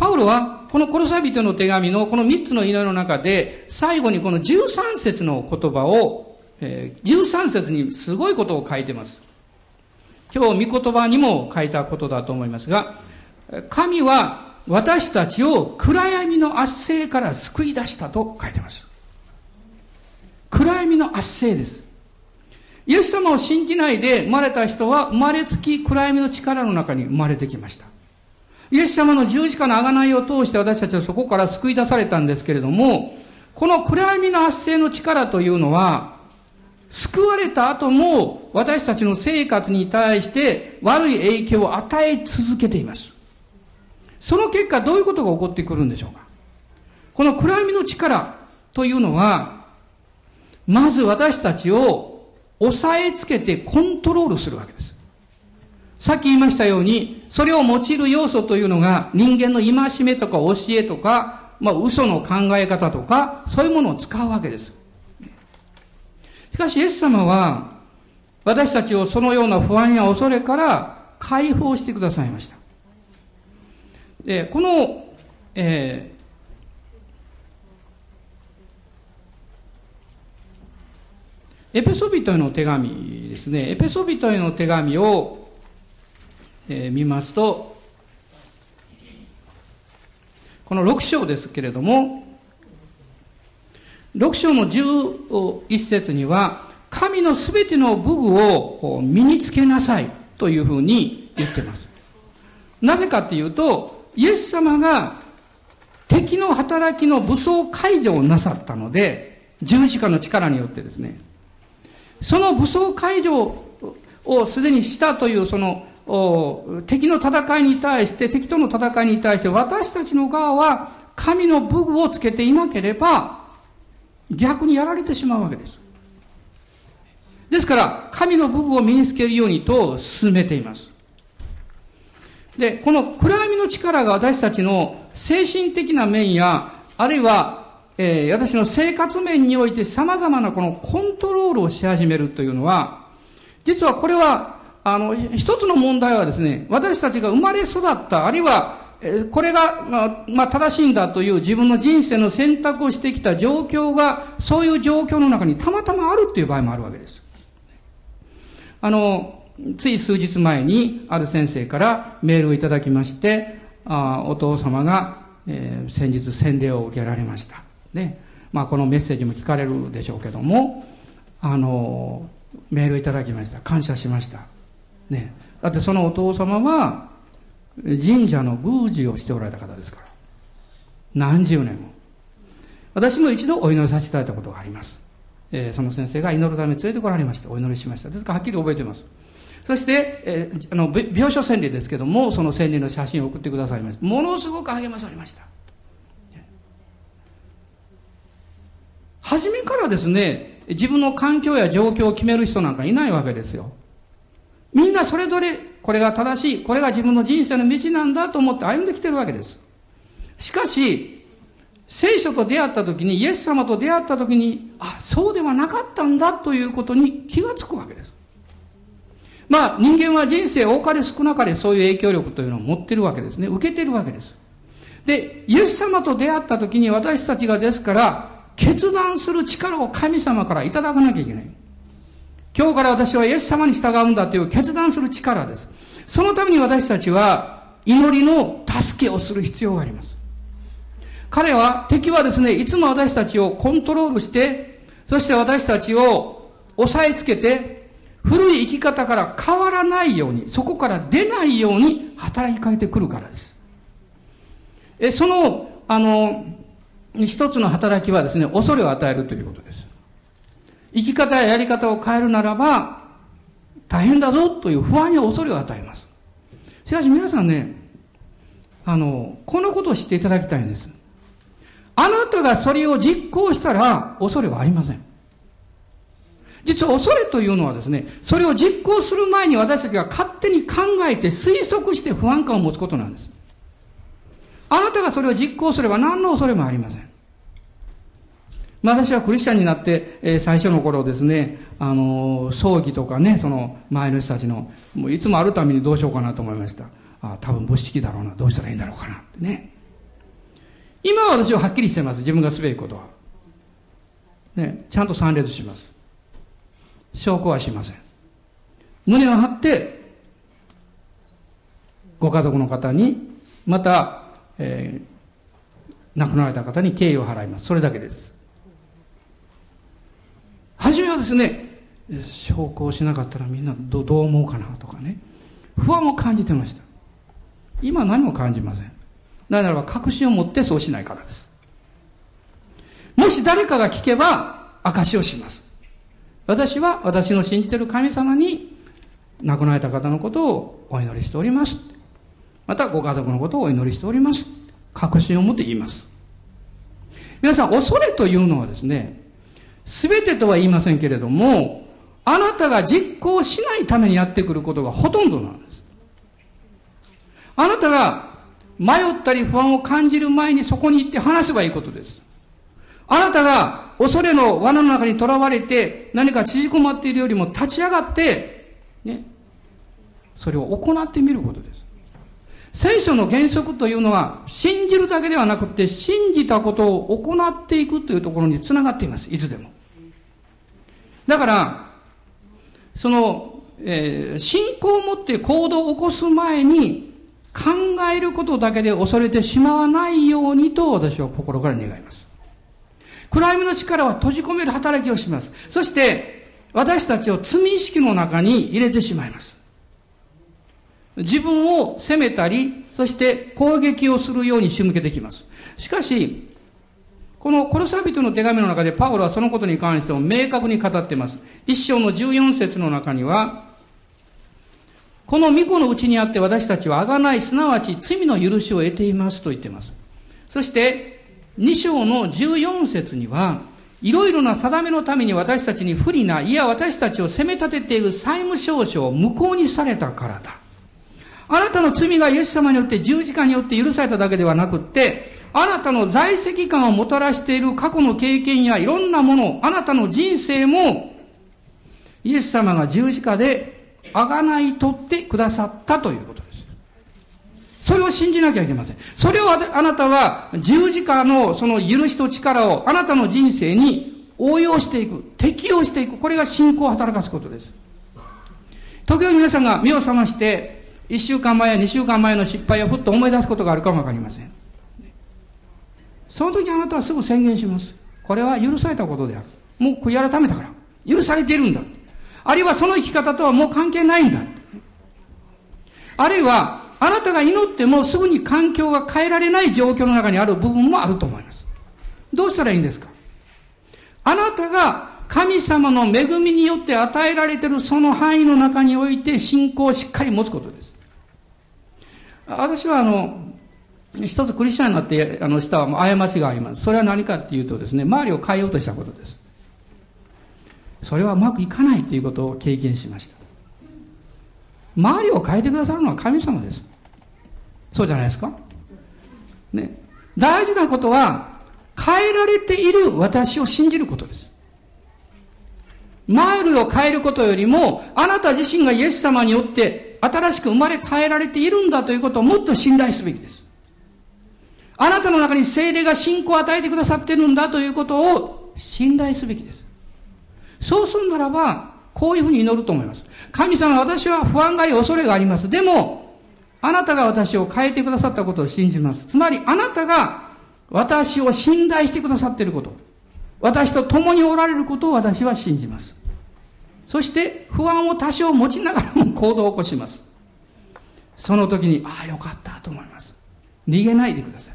パウロは、このコロサビトの手紙のこの3つの祈りの中で、最後にこの13節の言葉をえー、13節にすごいことを書いてます。今日、御言葉にも書いたことだと思いますが、神は私たちを暗闇の圧政から救い出したと書いてます。暗闇の圧政です。イエス様を信じないで生まれた人は生まれつき暗闇の力の中に生まれてきました。イエス様の十字架の贖いを通して私たちはそこから救い出されたんですけれども、この暗闇の圧政の力というのは、救われた後も私たちの生活に対して悪い影響を与え続けています。その結果どういうことが起こってくるんでしょうか？この暗闇の力というのは、まず私たちを押さえつけてコントロールするわけです。さっき言いましたように、それを用いる要素というのが人間の戒めとか教えとか、まあ嘘の考え方とか、そういうものを使うわけです。しかし、イエス様は、私たちをそのような不安や恐れから解放してくださいました。で、この、えー、エペソビトへの手紙ですね。エペソビトへの手紙を、え、見ますと、この6章ですけれども、6章の11節には、神のすべての武具を身につけなさいというふうに言ってます。なぜかっていうと、イエス様が敵の働きの武装解除をなさったので、十字架の力によってですね、その武装解除をすでにしたというその敵の戦いに対して、敵との戦いに対して私たちの側は神の武具をつけていなければ逆にやられてしまうわけです。ですから、神の武具を身につけるようにと進めています。で、この暗闇の力が私たちの精神的な面や、あるいは、えー、私の生活面において様々なこのコントロールをし始めるというのは、実はこれは、あの、一つの問題はですね、私たちが生まれ育った、あるいは、これが、まあ、まあ、正しいんだという自分の人生の選択をしてきた状況が、そういう状況の中にたまたまあるっていう場合もあるわけです。あの、つい数日前にある先生からメールをいただきまして、あお父様が、えー、先日洗礼を受けられました。ね。まあこのメッセージも聞かれるでしょうけども、あの、メールいただきました。感謝しました。ね。だってそのお父様は、神社の宮司をしておられた方ですから。何十年も。私も一度お祈りさせていただいたことがあります。えー、その先生が祈るために連れてこられました。お祈りしました。ですからはっきり覚えています。そして、えー、あの、病床洗礼ですけども、その洗礼の写真を送ってくださいました。ものすごく励まされました。初めからですね、自分の環境や状況を決める人なんかいないわけですよ。みんなそれぞれ、これが正しい、これが自分の人生の道なんだと思って歩んできてるわけです。しかし、聖書と出会った時に、イエス様と出会った時に、あ、そうではなかったんだということに気がつくわけです。まあ人間は人生多かれ少なかれそういう影響力というのを持ってるわけですね。受けてるわけです。で、イエス様と出会った時に私たちがですから、決断する力を神様からいただかなきゃいけない。今日から私はイエス様に従うんだという決断する力です。そのために私たちは祈りの助けをする必要があります。彼は、敵はですね、いつも私たちをコントロールして、そして私たちを押さえつけて、古い生き方から変わらないように、そこから出ないように働きかけてくるからです。え、その、あの、一つの働きはですね、恐れを与えるということです。生き方ややり方を変えるならば、大変だぞという不安や恐れを与えます。しかし皆さんね、あの、このことを知っていただきたいんです。あなたがそれを実行したら恐れはありません。実は恐れというのはですね、それを実行する前に私たちが勝手に考えて推測して不安感を持つことなんです。あなたがそれを実行すれば何の恐れもありません。私はクリスチャンになって、えー、最初の頃ですね、あのー、葬儀とかね、その前の人たちの、もういつもあるためにどうしようかなと思いました。ああ多分仏式だろうな、どうしたらいいんだろうかなってね。今は私ははっきりしてます、自分がすべきことは。ね、ちゃんと参列します。証拠はしません。胸を張って、ご家族の方に、また、えー、亡くなられた方に敬意を払います。それだけです。初めはですね、証拠をしなかったらみんなどどう思うかなとかね、不安を感じてました。今何も感じません。なぜならば確信を持ってそうしないからです。もし誰かが聞けば証しをします。私は私の信じてる神様に亡くなられた方のことをお祈りしております。またご家族のことをお祈りしております。確信を持って言います。皆さん、恐れというのはですね、すべてとは言いませんけれども、あなたが実行しないためにやってくることがほとんどなんです。あなたが迷ったり不安を感じる前にそこに行って話せばいいことです。あなたが恐れの罠の中に囚われて何か縮こまっているよりも立ち上がって、ね、それを行ってみることです。聖書の原則というのは、信じるだけではなくて、信じたことを行っていくというところにつながっています。いつでも。だから、その、えー、信仰を持って行動を起こす前に、考えることだけで恐れてしまわないようにと私は心から願います。暗闇の力は閉じ込める働きをします。そして、私たちを罪意識の中に入れてしまいます。自分を責めたり、そして攻撃をするように仕向けてきます。しかし、このコロサビトの手紙の中でパウロはそのことに関しても明確に語っています。一章の14節の中には、この御子のうちにあって私たちは贖い、すなわち罪の許しを得ていますと言っています。そして、二章の14節には、いろいろな定めのために私たちに不利な、いや私たちを責め立てている債務証書を無効にされたからだ。あなたの罪がイエス様によって十字架によって許されただけではなくって、あなたの在籍感をもたらしている過去の経験やいろんなもの、あなたの人生も、イエス様が十字架であがない取ってくださったということです。それを信じなきゃいけません。それをあなたは十字架のその許しと力をあなたの人生に応用していく、適用していく。これが信仰を働かすことです。時々皆さんが目を覚まして、一週間前や二週間前の失敗をふっと思い出すことがあるかもわかりません。その時あなたはすぐ宣言します。これは許されたことである。もう悔い改めたから。許されているんだ。あるいはその生き方とはもう関係ないんだ。あるいは、あなたが祈ってもすぐに環境が変えられない状況の中にある部分もあると思います。どうしたらいいんですか？あなたが神様の恵みによって与えられているその範囲の中において信仰をしっかり持つことです。私はあの、一つクリスチャンになって、あの、したはもう過ちがあります。それは何かっていうとですね、周りを変えようとしたことです。それはうまくいかないということを経験しました。周りを変えてくださるのは神様です。そうじゃないですかね。大事なことは、変えられている私を信じることです。周りを変えることよりも、あなた自身がイエス様によって新しく生まれ変えられているんだということをもっと信頼すべきです。あなたの中に精霊が信仰を与えてくださってるんだということを信頼すべきです。そうするならば、こういうふうに祈ると思います。神様、私は不安があり恐れがあります。でも、あなたが私を変えてくださったことを信じます。つまり、あなたが私を信頼してくださっていること、私と共におられることを私は信じます。そして不安を多少持ちながらも行動を起こします。その時に、ああ、よかったと思います。逃げないでください。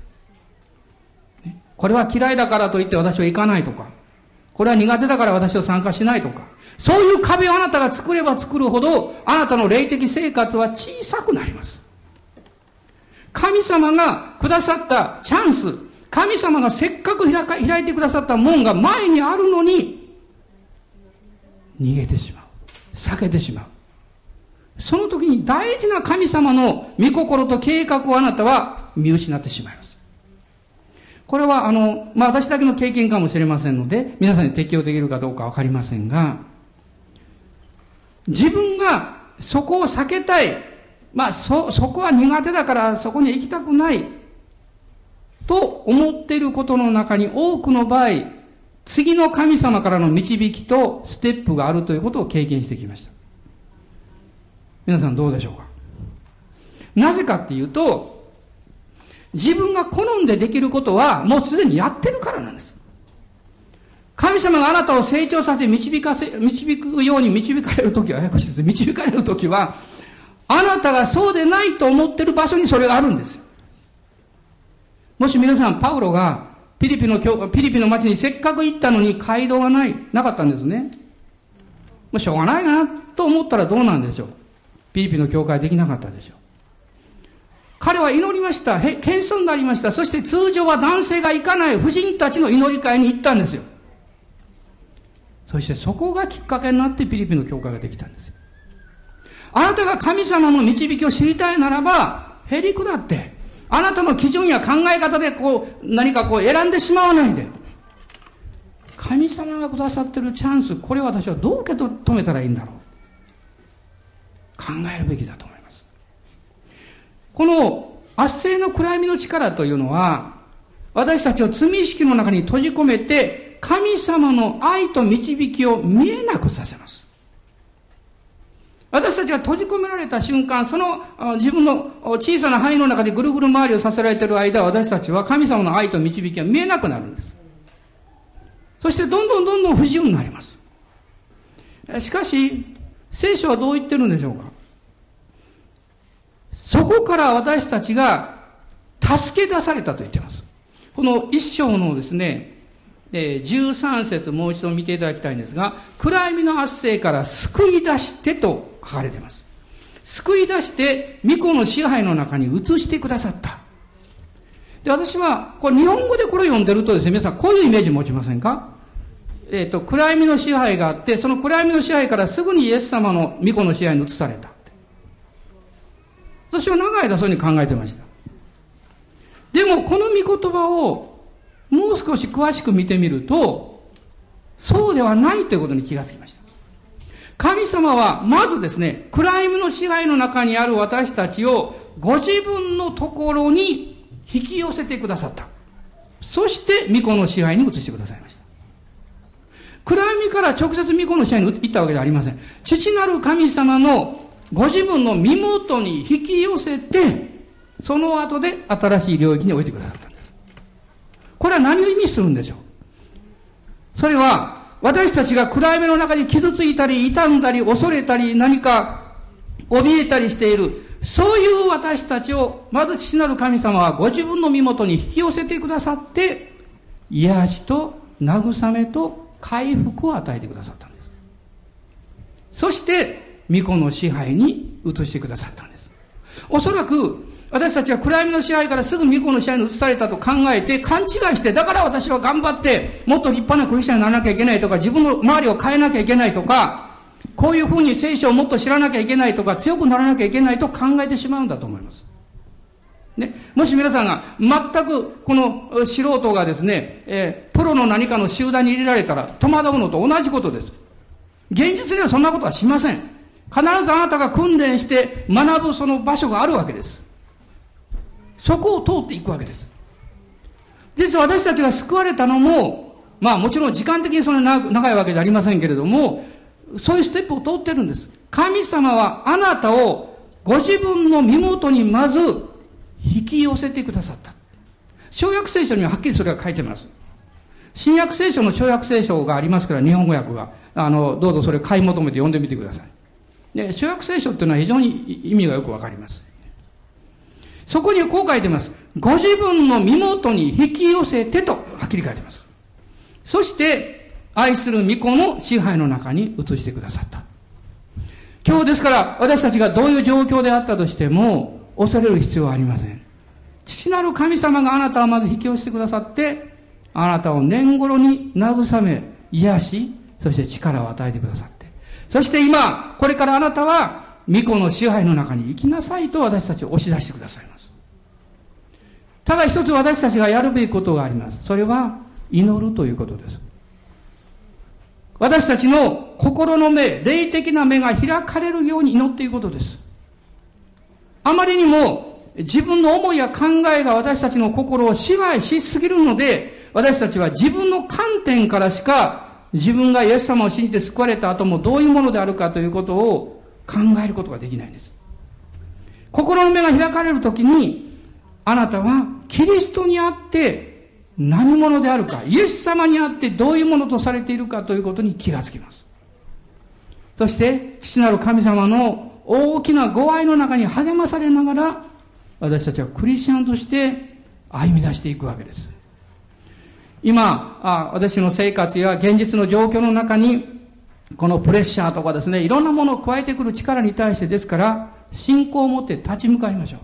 これは嫌いだからといって私は行かないとか、これは苦手だから私は参加しないとか、そういう壁をあなたが作れば作るほど、あなたの霊的生活は小さくなります。神様がくださったチャンス、神様がせっかく開か開いてくださった門が前にあるのに、逃げてしまう。避けてしまう。その時に大事な神様の御心と計画をあなたは見失ってしまいます。これはあの、まあ私だけの経験かもしれませんので、皆さんに適用できるかどうかわかりませんが、自分がそこを避けたい。まあそ、そこは苦手だからそこに行きたくない。と思っていることの中に多くの場合、次の神様からの導きとステップがあるということを経験してきました。皆さんどうでしょうか？なぜかっていうと、自分が好んでできることはもうすでにやってるからなんです。神様があなたを成長させ導かせ、導くように導かれるときは、ややこしいです。導かれるときは、あなたがそうでないと思ってる場所にそれがあるんです。もし皆さん、パウロがピリピの、ピリピの町にせっかく行ったのに街道がない、なかったんですね。もうしょうがないなと思ったらどうなんでしょう。ピリピの教会できなかったでしょう。彼は祈りました。へ、謙遜になりました。そして通常は男性が行かない婦人たちの祈り会に行ったんですよ。そしてそこがきっかけになってピリピの教会ができたんです。あなたが神様の導きを知りたいならば、へりくだって、あなたの基準や考え方でこう、何かこう選んでしまわないで。神様がくださってるチャンス、これ私はどう受け止めたらいいんだろう。考えるべきだと思います。この圧政の暗闇の力というのは、私たちを罪意識の中に閉じ込めて、神様の愛と導きを見えなくさせます。私たちが閉じ込められた瞬間、その自分の小さな範囲の中でぐるぐる回りをさせられている間、私たちは神様の愛と導きが見えなくなるんです。そしてどんどんどんどん不自由になります。しかし、聖書はどう言ってるんでしょうか？そこから私たちが助け出されたと言っています。この一章のですね、え13節もう一度見ていただきたいんですが、暗闇の圧政から救い出してと書かれています。救い出して、巫女の支配の中に移してくださった。で、私は、これ日本語でこれ読んでるとですね、皆さんこういうイメージ持ちませんか？えっ、ー、と、暗闇の支配があって、その暗闇の支配からすぐにイエス様の巫女の支配に移された。私は長い間そういうふうに考えてました。でも、この御言葉をもう少し詳しく見てみると、そうではないということに気がつきました。神様は、まずですね、暗闇の支配の中にある私たちを、ご自分のところに引き寄せてくださった。そして、巫女の支配に移してくださいました。暗闇から直接巫女の支配に行ったわけではありません。父なる神様のご自分の身元に引き寄せて、その後で新しい領域に置いてくださったんです。これは何を意味するんでしょう？それは、私たちが暗闇の中に傷ついたり、傷んだり、恐れたり、何か怯えたりしている、そういう私たちを、まず父なる神様はご自分の身元に引き寄せてくださって、癒しと慰めと回復を与えてくださったんです。そして、巫女の支配に移してくださったんです。おそらく、私たちは暗闇の支配からすぐ巫女の支配に移されたと考えて勘違いして、だから私は頑張ってもっと立派なクリスチャンにならなきゃいけないとか、自分の周りを変えなきゃいけないとか、こういうふうに聖書をもっと知らなきゃいけないとか、強くならなきゃいけないと考えてしまうんだと思います。ね、もし皆さんが全くこの素人がですね、えー、プロの何かの集団に入れられたら戸惑うのと同じことです。現実にはそんなことはしません。必ずあなたが訓練して学ぶその場所があるわけです。そこを通っていくわけです。実は私たちが救われたのも、まあもちろん時間的にそんな長いわけじゃありませんけれども、そういうステップを通ってるんです。神様はあなたをご自分の身元にまず引き寄せてくださった。小約聖書にははっきりそれが書いてます。新約聖書の小約聖書がありますから、日本語訳が。あの、どうぞそれ買い求めて読んでみてください。で、小約聖書っていうのは非常に意味がよくわかります。そこにこう書いてます。ご自分の身元に引き寄せてと、はっきり書いてます。そして、愛する御子の支配の中に移してくださった。今日ですから、私たちがどういう状況であったとしても、恐れる必要はありません。父なる神様があなたをまず引き寄せてくださって、あなたを年頃に慰め、癒し、そして力を与えてくださって。そして今、これからあなたは、巫女の支配の中に行きなさいと私たちを押し出してくださいます。ただ一つ私たちがやるべきことがあります。それは祈るということです。私たちの心の目、霊的な目が開かれるように祈っていくことです。あまりにも自分の思いや考えが私たちの心を支配しすぎるので、私たちは自分の観点からしか自分がイエス様を信じて救われた後もどういうものであるかということを考えることができないんです。心の目が開かれるときに、あなたはキリストにあって何者であるか、イエス様にあってどういうものとされているかということに気がつきます。そして、父なる神様の大きなご愛の中に励まされながら、私たちはクリスチャンとして歩み出していくわけです。今、あ私の生活や現実の状況の中に、このプレッシャーとかですね、いろんなものを加えてくる力に対してですから、信仰を持って立ち向かいましょう。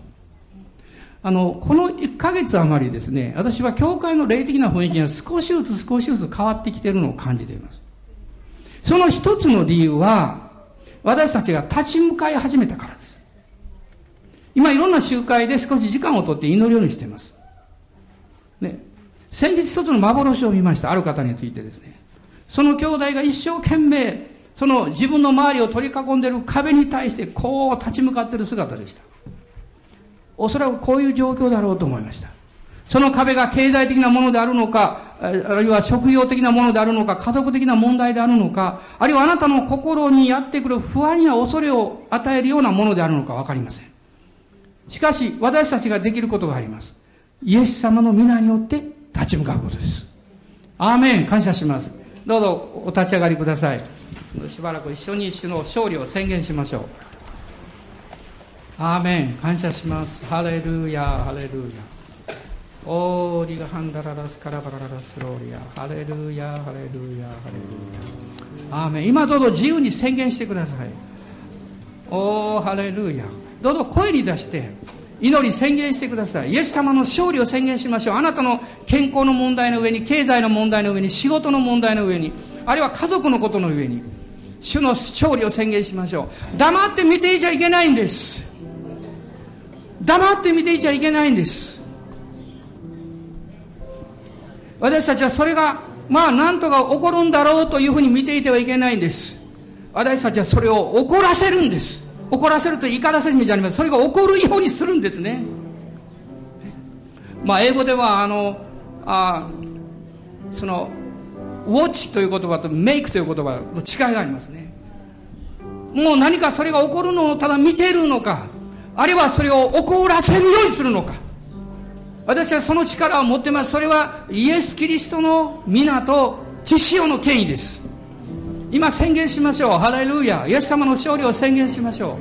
あの、この1ヶ月余りですね、私は教会の霊的な雰囲気が少しずつ少しずつ変わってきているのを感じています。その一つの理由は、私たちが立ち向かい始めたからです。今いろんな集会で少し時間をとって祈るようにしています。先日一つの幻を見ました。ある方についてですね。その兄弟が一生懸命、その自分の周りを取り囲んでいる壁に対してこう立ち向かっている姿でした。おそらくこういう状況だろうと思いました。その壁が経済的なものであるのか、あるいは職業的なものであるのか、家族的な問題であるのか、あるいはあなたの心にやってくる不安や恐れを与えるようなものであるのかわかりません。しかし、私たちができることがあります。イエス様の皆によって立ち向かうことです。アーメン感謝します。どうぞお立ち上がりください。しばらく一緒に主の勝利を宣言しましょう。アーメン感謝します。ハレルヤハレルヤ。オーリガハンダララスカラバララスローリアハレルヤハレルヤハレルヤアーメン今どうぞ自由に宣言してくださいおーハレルヤどうぞ声に出して祈り宣言してください。イエス様の勝利を宣言しましょう。あなたの健康の問題の上に経済の問題の上に仕事の問題の上にあるいは家族のことの上に主の勝利を宣言しましょう。黙って見ていちゃいけないんです。黙って見ていちゃいけないんです。私たちはそれがまあなんとか起こるんだろうというふうに見ていてはいけないんです。私たちはそれを怒らせるんです。怒らせると怒らせる意味じゃありません。それが起こるようにするんですね。まあ英語ではあのあそのウォッチという言葉とメイクという言葉の違いがありますね。もう何かそれが起こるのをただ見ているのかあるいはそれを起こらせるようにするのか。私はその力を持ってます。それはイエス・キリストの皆と知潮の権威です。今宣言しましょう。ハレルヤ。イエス様の勝利を宣言しましょ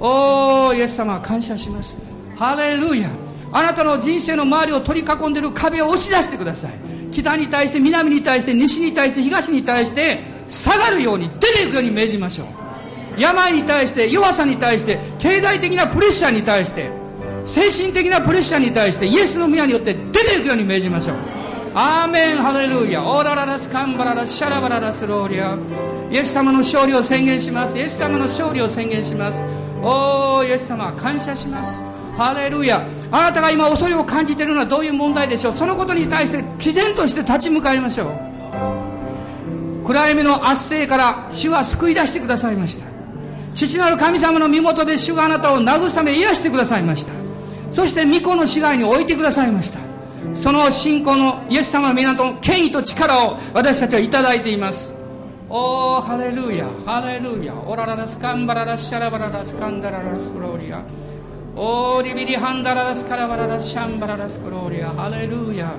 う。おーイエス様感謝します。ハレルヤ。あなたの人生の周りを取り囲んでいる壁を押し出してください。北に対して南に対して西に対して東に対して下がるように出ていくように命じましょう。病に対して弱さに対して経済的なプレッシャーに対して精神的なプレッシャーに対してイエスの宮によって出ていくように命じましょう。アーメンハレルヤオーラララスカンバララシャラバララスローリアイエス様の勝利を宣言します。イエス様の勝利を宣言します。おーイエス様感謝します。ハレルヤあなたが今恐れを感じているのはどういう問題でしょう？そのことに対して毅然として立ち向かいましょう。暗闇の圧政から主は救い出してくださいました。父なる神様の身元で主があなたを慰め癒してくださいました。そして御子の死骸に置いてくださいました。その信仰のイエス様の港の権威と力を私たちはいただいています。おーハレルヤハレルヤ。オラララスカンバララスシャラバララスカンダララスクローリア。オーリビリハンダララスカラバララスシャンバララスクローリア。ハレルヤ。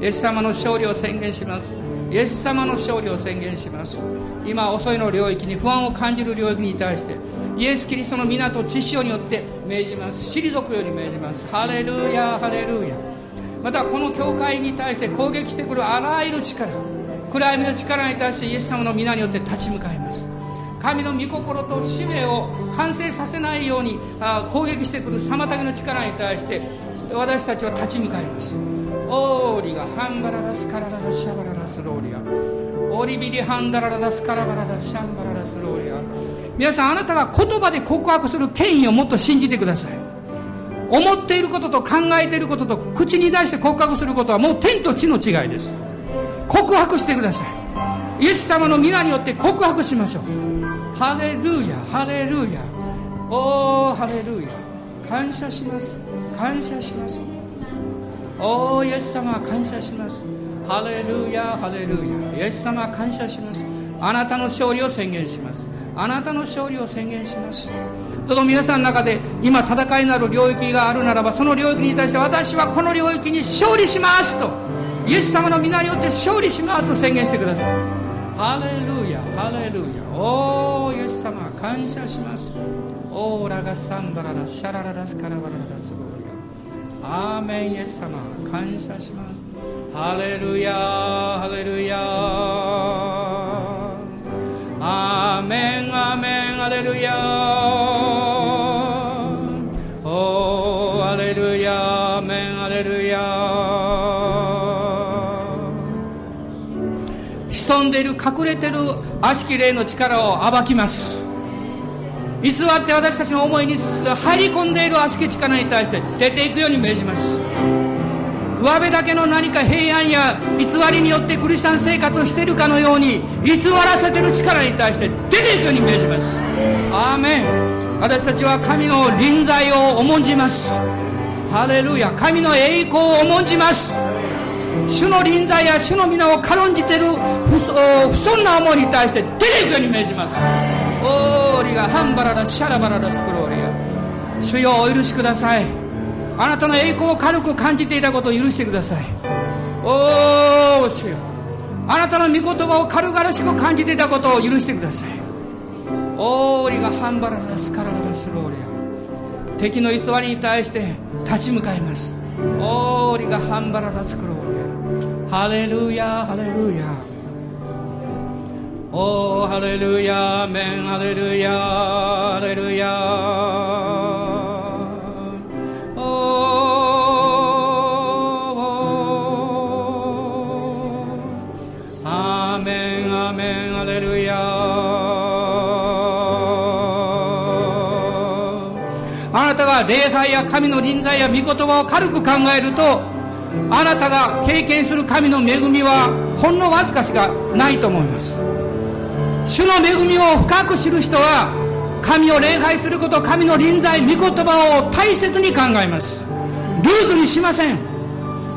イエス様の勝利を宣言します。イエス様の勝利を宣言します。今遅いの領域に不安を感じる領域に対してイエス・キリストの皆と知潮によって命じます。退くように命じます。ハレルヤハレルヤ。またこの教会に対して攻撃してくるあらゆる力暗闇の力に対してイエス様の皆によって立ち向かいます。神の御心と使命を完成させないように攻撃してくる妨げの力に対して私たちは立ち向かいます。オーリがハンバララスカラララシャバララスローリアオリビリハンダラララスカラバララシャンバララスローリア皆さんあなたが言葉で告白する権威をもっと信じてください。思っていることと考えていることと口に出して告白することはもう天と地の違いです。告白してください。イエス様の皆によって告白しましょう。ハレルヤハレルヤ。おーハレルヤ。感謝します。感謝します。おーイエス様感謝します。ハレルヤハレルヤ。イエス様感謝します。あなたの勝利を宣言します。あなたの勝利を宣言します。どうぞ皆さんの中で今戦いなる領域があるならばその領域に対して私はこの領域に勝利しますとイエス様の皆によって勝利しますと宣言してください。ハレルヤハレルヤ。おーイエス様感謝します。オーラガサンバララシャラララスカラバララスゴリアアーメンイエス様感謝します。ハレルヤハレルヤ。アーメンアーメンアレルヤ。でいる隠れてる悪しき霊の力を暴きます。偽って私たちの思いに入り込んでいる悪しき力に対して出ていくように命じます。上辺だけの何か平安や偽りによってクリスチャン生活をしているかのように偽らせてる力に対して出ていくように命じます。アーメン。私たちは神の臨在を重んじます。ハレルヤ。神の栄光を重んじます。主の臨在や主の皆を軽んじている不遜な思いに対して出ていくように命じます。オーリがハンバララシャラバララスクローリア。主よお許しください。あなたの栄光を軽く感じていたことを許してください。おお主よ。あなたの御言葉を軽々しく感じていたことを許してください。オーリがハンバララスカララスローリア。敵の偽りに対して立ち向かいます。オハンバララスクローリアハレルヤ。ハレルヤ。おーハレルヤアメンハレルヤハレルヤおーアメンアメンハレルヤあなたが礼拝や神の臨在や御言葉を軽く考えるとあなたが経験する神の恵みはほんのわずかしかないと思います。主の恵みを深く知る人は神を礼拝すること神の臨在御言葉を大切に考えます。ルーズにしません。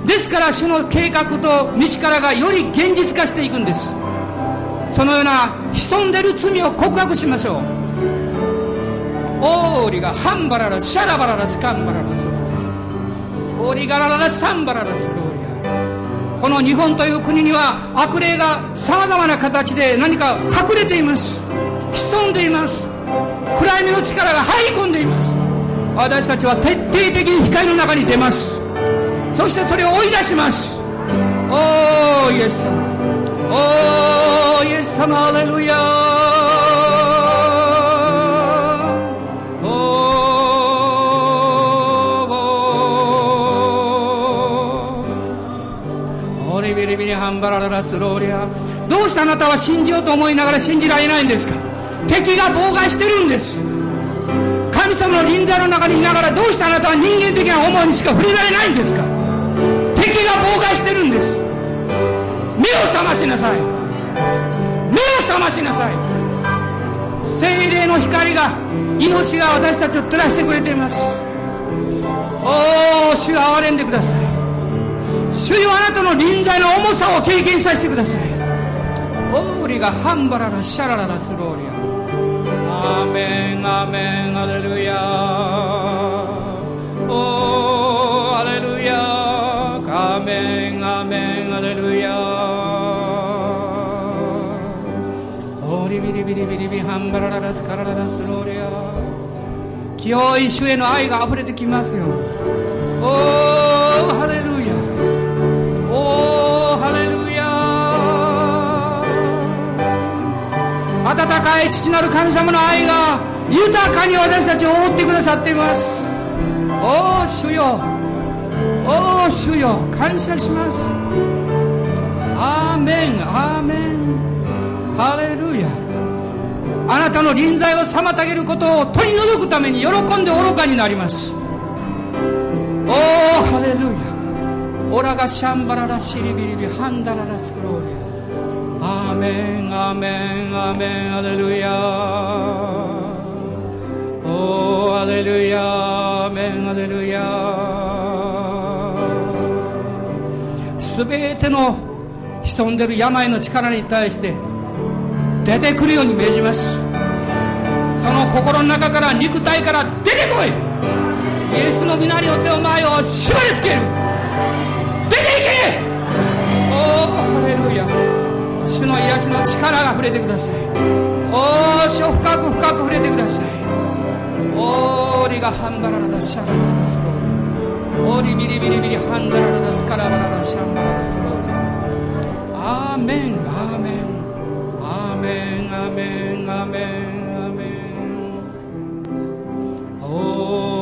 ですから主の計画と道からがより現実化していくんです。そのような潜んでる罪を告白しましょう。オーリがハンバララシャラバララスカンバララスオリガラララサンバララスローリアこの日本という国には悪霊がさまざまな形で何か隠れています。潜んでいます。暗闇の力が入り込んでいます。私たちは徹底的に光の中に出ます。そしてそれを追い出します。おーイエス様。おーイエス様。アレルヤー。ンバララスローリア。どうしてあなたは信じようと思いながら信じられないんですか？敵が妨害してるんです。神様の臨在の中にいながらどうしてあなたは人間的な思いにしか触れられないんですか？敵が妨害してるんです。目を覚ましなさい。目を覚ましなさい。精霊の光が命が私たちを照らしてくれています。おお主憐れんでください。主よあなたの臨在の重さを経験させてください。オーリがハンバララシャラララスローリアアメンアメンアレルヤおーアレルヤアメンアメンアレルヤオーリビリビリビリビハンバラララスカラララスローリア清い主への愛が溢れてきますよおー温かい父なる神様の愛が豊かに私たちを覆ってくださっています。おお主よ。おお主よ。感謝します。アーメン。アーメン。ハレルヤ。あなたの臨在を妨げることを取り除くために喜んで愚かになります。おおハレルヤ。オラがシャンバララシリビリビハンダララスクローリア。アメンアメンアメンアレルヤおアレルヤアメンアレルヤすべての潜んでる病の力に対して出てくるように命じます。その心の中から肉体から出てこい。イエスの皆によってお前を縛りつける。出ていけ。おおハレルヤ。主の癒しの力が触れてください。おー主を深く深く触れてください。おーりがハンバララダシャラバラダスローリオーリビリビリビリハンダララダスカラバラダシャンバラダスローリアーメン。アーメンアーメンアーメンアーメン。ろん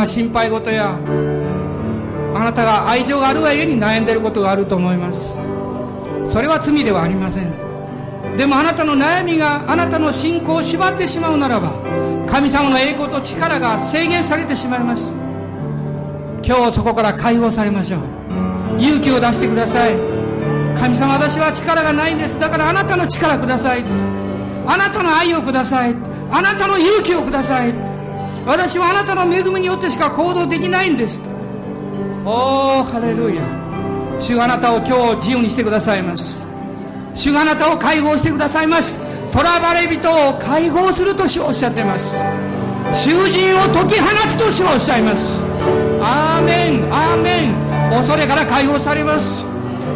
な心配事やあなたが愛情があるがゆえに悩んでいることがあると思います。それは罪ではありません。でもあなたの悩みがあなたの信仰を縛ってしまうならば神様の栄光と力が制限されてしまいます。今日そこから解放されましょう。勇気を出してください。神様私は力がないんです。だからあなたの力ください。あなたの愛をください。あなたの勇気をください。私はあなたの恵みによってしか行動できないんです。おおハレルヤ主があなたを今日自由にしてくださいます。主があなたを解放してくださいます。囚われ人を解放すると主おっしゃってます。囚人を解き放つと主おっしゃいます。アーメンアーメン。恐れから解放されます。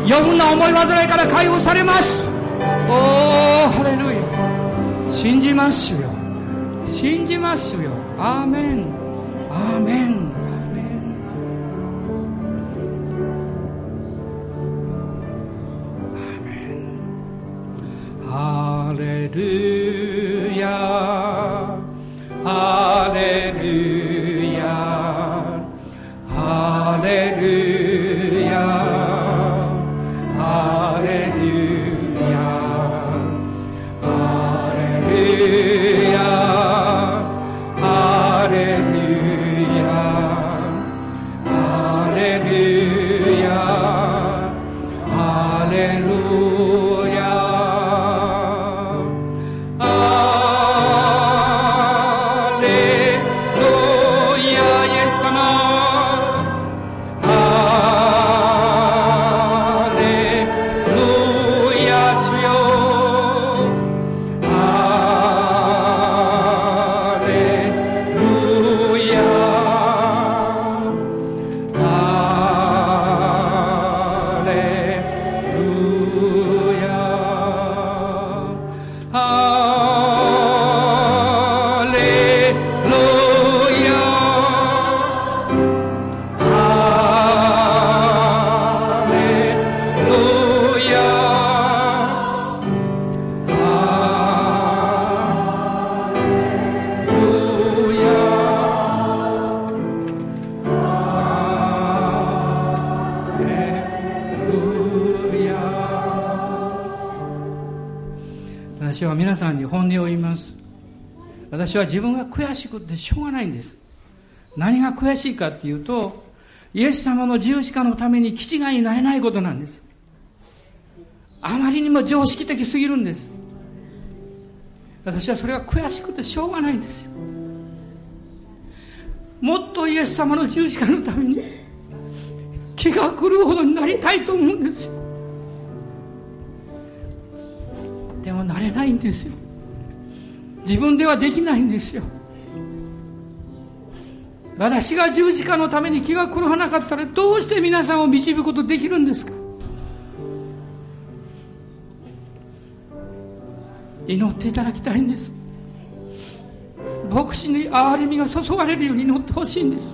余分な思い煩いから解放されます。おおハレルヤ信じますよ。信じますよ。 아멘. 아멘. 아멘. 아멘. 할렐루야. しくてしょうがないんです。何が悔しいかっていうとイエス様の十字架のために気違いになれないことなんです。あまりにも常識的すぎるんです。私はそれが悔しくてしょうがないんですよ。もっとイエス様の十字架のために気が狂うほどになりたいと思うんですよ。でもなれないんですよ。自分ではできないんですよ。私が十字架のために気が狂わなかったらどうして皆さんを導くことできるんですか？祈っていただきたいんです。牧師に憐れみが注がれるように祈ってほしいんです。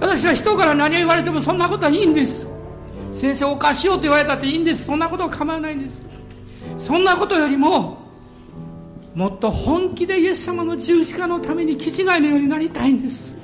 私は人から何を言われてもそんなことはいいんです。先生おかしようと言われたっていいんです。そんなことは構わないんです。そんなことよりももっと本気でイエス様の十字架のために気違いのようになりたいんです。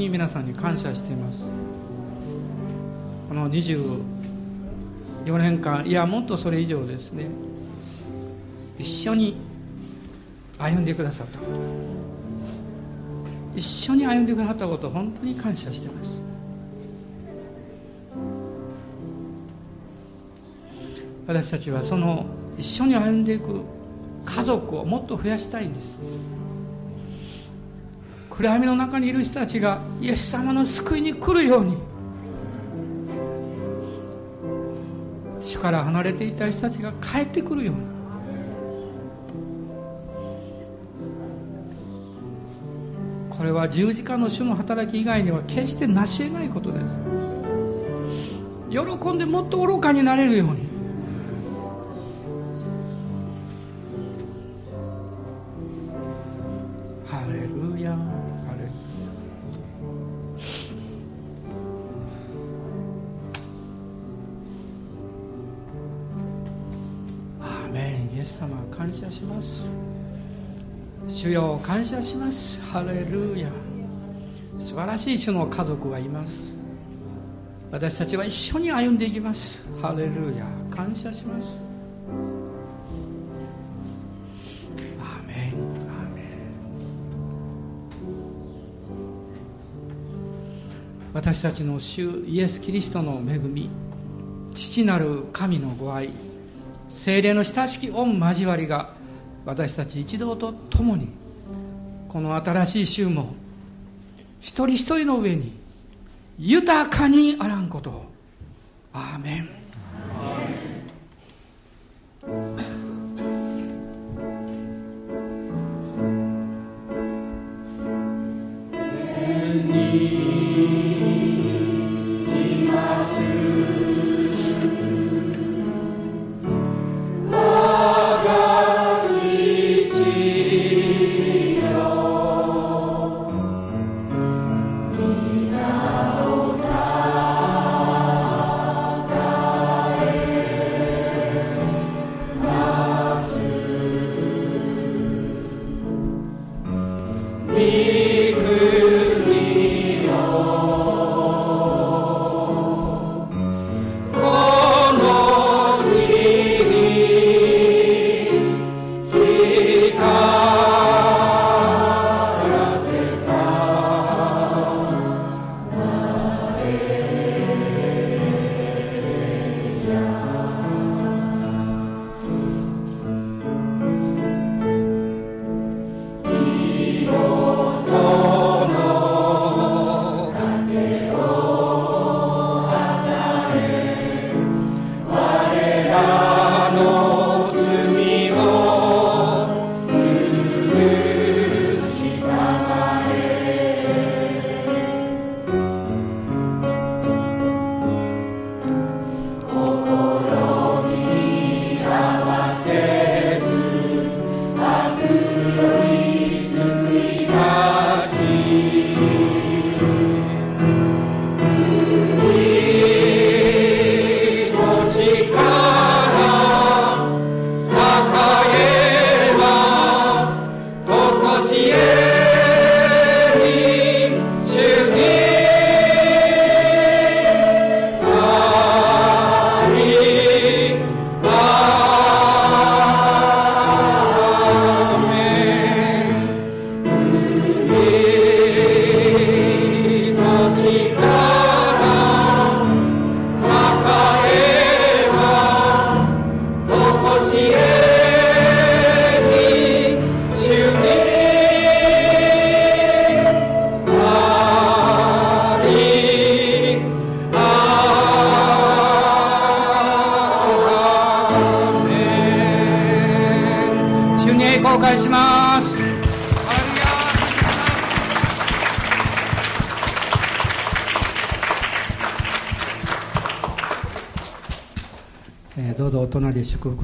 に皆さんに感謝しています。この24年間いやもっとそれ以上ですね。一緒に歩んでくださった。一緒に歩んでくださったことを本当に感謝してます。私たちはその一緒に歩んでいく家族をもっと増やしたいんです。暗闇の中にいる人たちがイエス様の救いに来るように。主から離れていた人たちが帰ってくるように。これは十字架の主の働き以外には決して成し得ないことです。喜んでもっと愚かになれるように。謝します。ハレルヤ。素晴らしい主の家族がいます。私たちは一緒に歩んでいきます。ハレルヤ。感謝します。アーメン。アーメン。私たちの主イエス・キリストの恵み。父なる神のご愛。精霊の親しき御交わりが私たち一同と共にこの新しい週も一人一人の上に豊かにあらんことを。アーメン。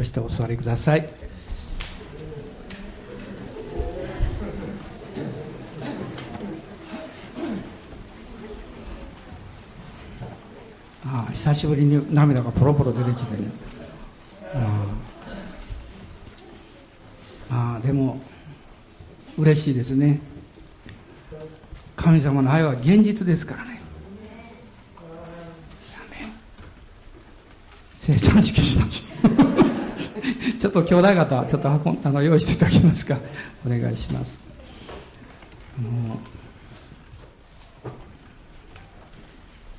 してお座りください。ああ久しぶりに涙がポロポロ出てきてね。あああでも嬉しいですね。神様の愛は現実ですからね。生誕式しましと兄弟方ちょっとあの用意していただけますか。お願いします。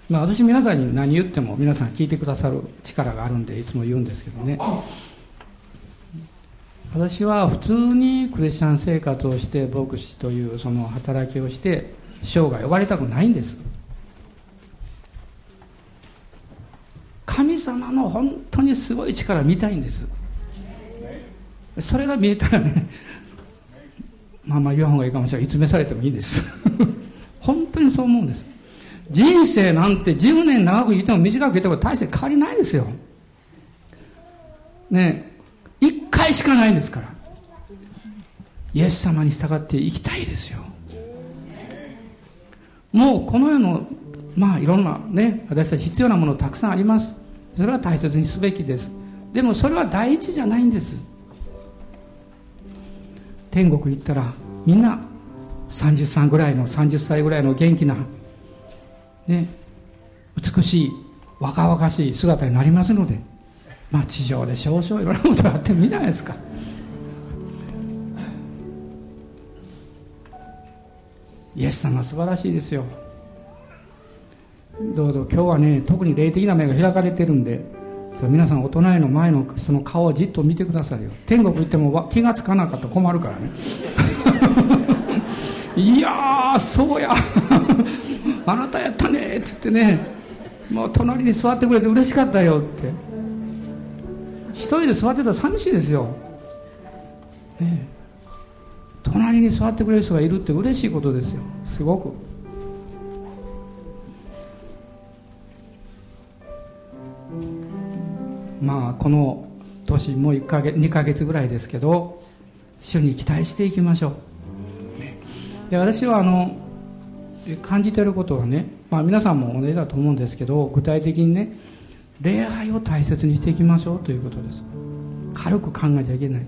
まあ、私皆さんに何言っても皆さん聞いてくださる力があるんでいつも言うんですけどね。私は普通にクリスチャン生活をして牧師というその働きをして生涯終わりたくないんです。神様の本当にすごい力見たいんです。それが見えたらねまあまあ言わん方がいいかもしれない。いつめされてもいいです。本当にそう思うんです。人生なんて10年長く生きても短く生きても大して変わりないですよ。ね一回しかないんですから。イエス様に従って生きたいですよ。もうこの世のまあいろんなね私たち必要なものたくさんあります。それは大切にすべきです。でもそれは第一じゃないんです。天国行ったらみんな30歳ぐらいの30歳ぐらいの元気なね美しい若々しい姿になりますのでまあ地上で少々いろんなことがあってもいいじゃないですか。イエス様素晴らしいですよ。どうぞ今日はね特に霊的な目が開かれてるんで皆さん大人への前のその顔をじっと見てくださいよ。天国行っても気がつかなかったら困るからね。いやそうや。あなたやったねっつってね。もう隣に座ってくれて嬉しかったよって。一人で座ってたら寂しいですよ、ね、隣に座ってくれる人がいるって嬉しいことですよ。すごく。まあこの年もう1ヶ月2ヶ月ぐらいですけど主に期待していきましょう。で私はあの感じてることはね、まあ、皆さんも同じだと思うんですけど具体的にね礼拝を大切にしていきましょうということです。軽く考えちゃいけない。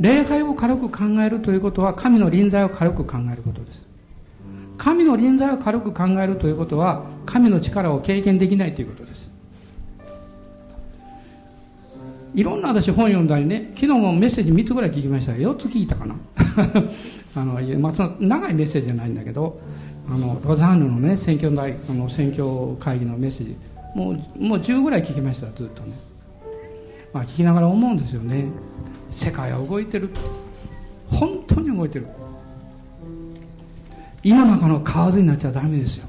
礼拝を軽く考えるということは神の臨在を軽く考えることです。神の臨在を軽く考えるということは神の力を経験できないということですいろんな私本読んだりね昨日もメッセージ3つぐらい聞きました4つ聞いたかな。あの、まあ、その長いメッセージじゃないんだけどあのロザンヌのね選挙大あの選挙会議のメッセージ。もうもう10ぐらい聞きましたずっとね、まあ、聞きながら思うんですよね。世界は動いてる。本当に動いてる。胃の中の蛙になっちゃダメですよ。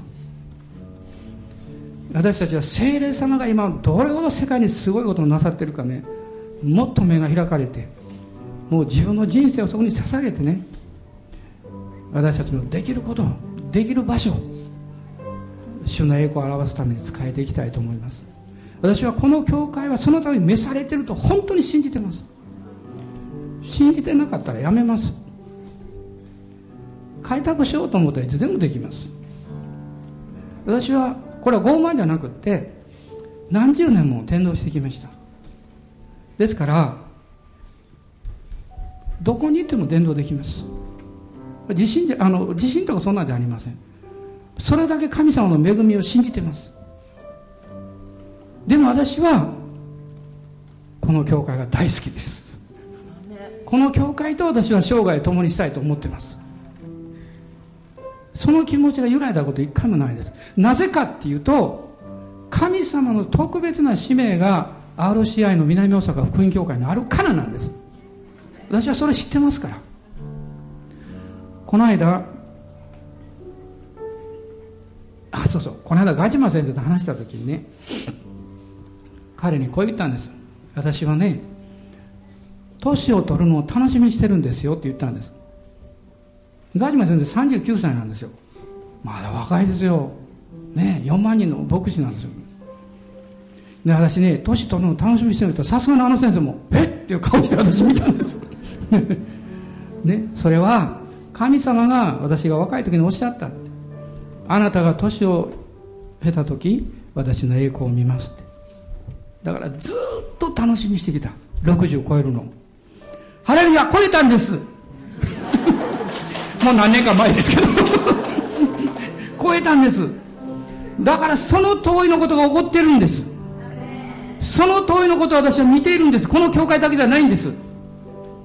私たちは精霊様が今どれほど世界にすごいことをなさってるかねもっと目が開かれてもう自分の人生をそこに捧げてね私たちのできることできる場所主の栄光を表すために使えていきたいと思います。私はこの教会はそのために召されてると本当に信じてます。信じてなかったらやめます。開拓しようと思ったらいつでもできます。私はこれは傲慢じゃなくって何十年も転倒してきました。ですからどこにいても伝道できます。自信じゃあの自信とかそんなんじゃありません。それだけ神様の恵みを信じてます。でも私はこの教会が大好きです。この教会と私は生涯共にしたいと思ってますその気持ちが揺らいだこと一回もないです。なぜかっていうと神様の特別な使命が RCI の南大阪福音教会にあるからなんです。私はそれ知ってますから。この間あそうそう。この間ガジマ先生と話した時にね彼にこう言ったんです。私はね年を取るのを楽しみにしてるんですよって言ったんです。ガジマ先生39歳なんですよ。まだ若いですよ。ね4万人の牧師なんですよ。で私ね年取るの楽しみにしてるとさすがのあの先生も「えっ!」っていう顔して私見たんです。ねそれは神様が私が若い時におっしゃったあなたが年を経た時私の栄光を見ますって。だからずっと楽しみしてきた。60超えるの。ハレルヤ超えたんです。もう何年か前ですけど。を得たんです。だからその通りのことが起こってるんです。その通りのことを私は見ているんです。この教会だけではないんです。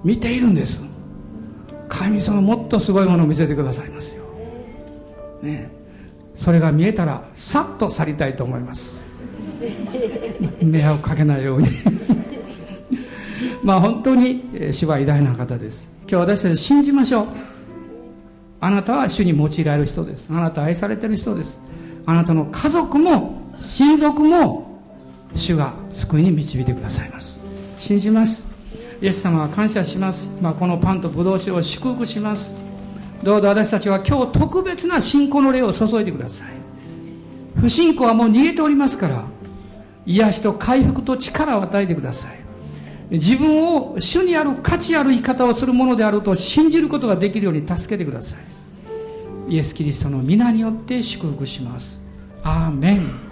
見ているんです。神様もっとすごいものを見せてくださいますよ、ね、それが見えたらさっと去りたいと思います。迷惑かけないように。まあ本当に主は偉大な方です。今日私たち信じましょうあなたは主に用いられる人です。あなた愛されてる人です。あなたの家族も親族も主が救いに導いてくださいます。信じます。イエス様は感謝します、まあ、このパンとブドウ酒を祝福します。どうぞ私たちは今日特別な信仰の霊を注いでください。不信仰はもう逃げておりますから癒しと回復と力を与えてください。自分を主にある価値ある生き方をするものであると信じることができるように助けてください。イエス・キリストの皆によって祝福します。アーメン。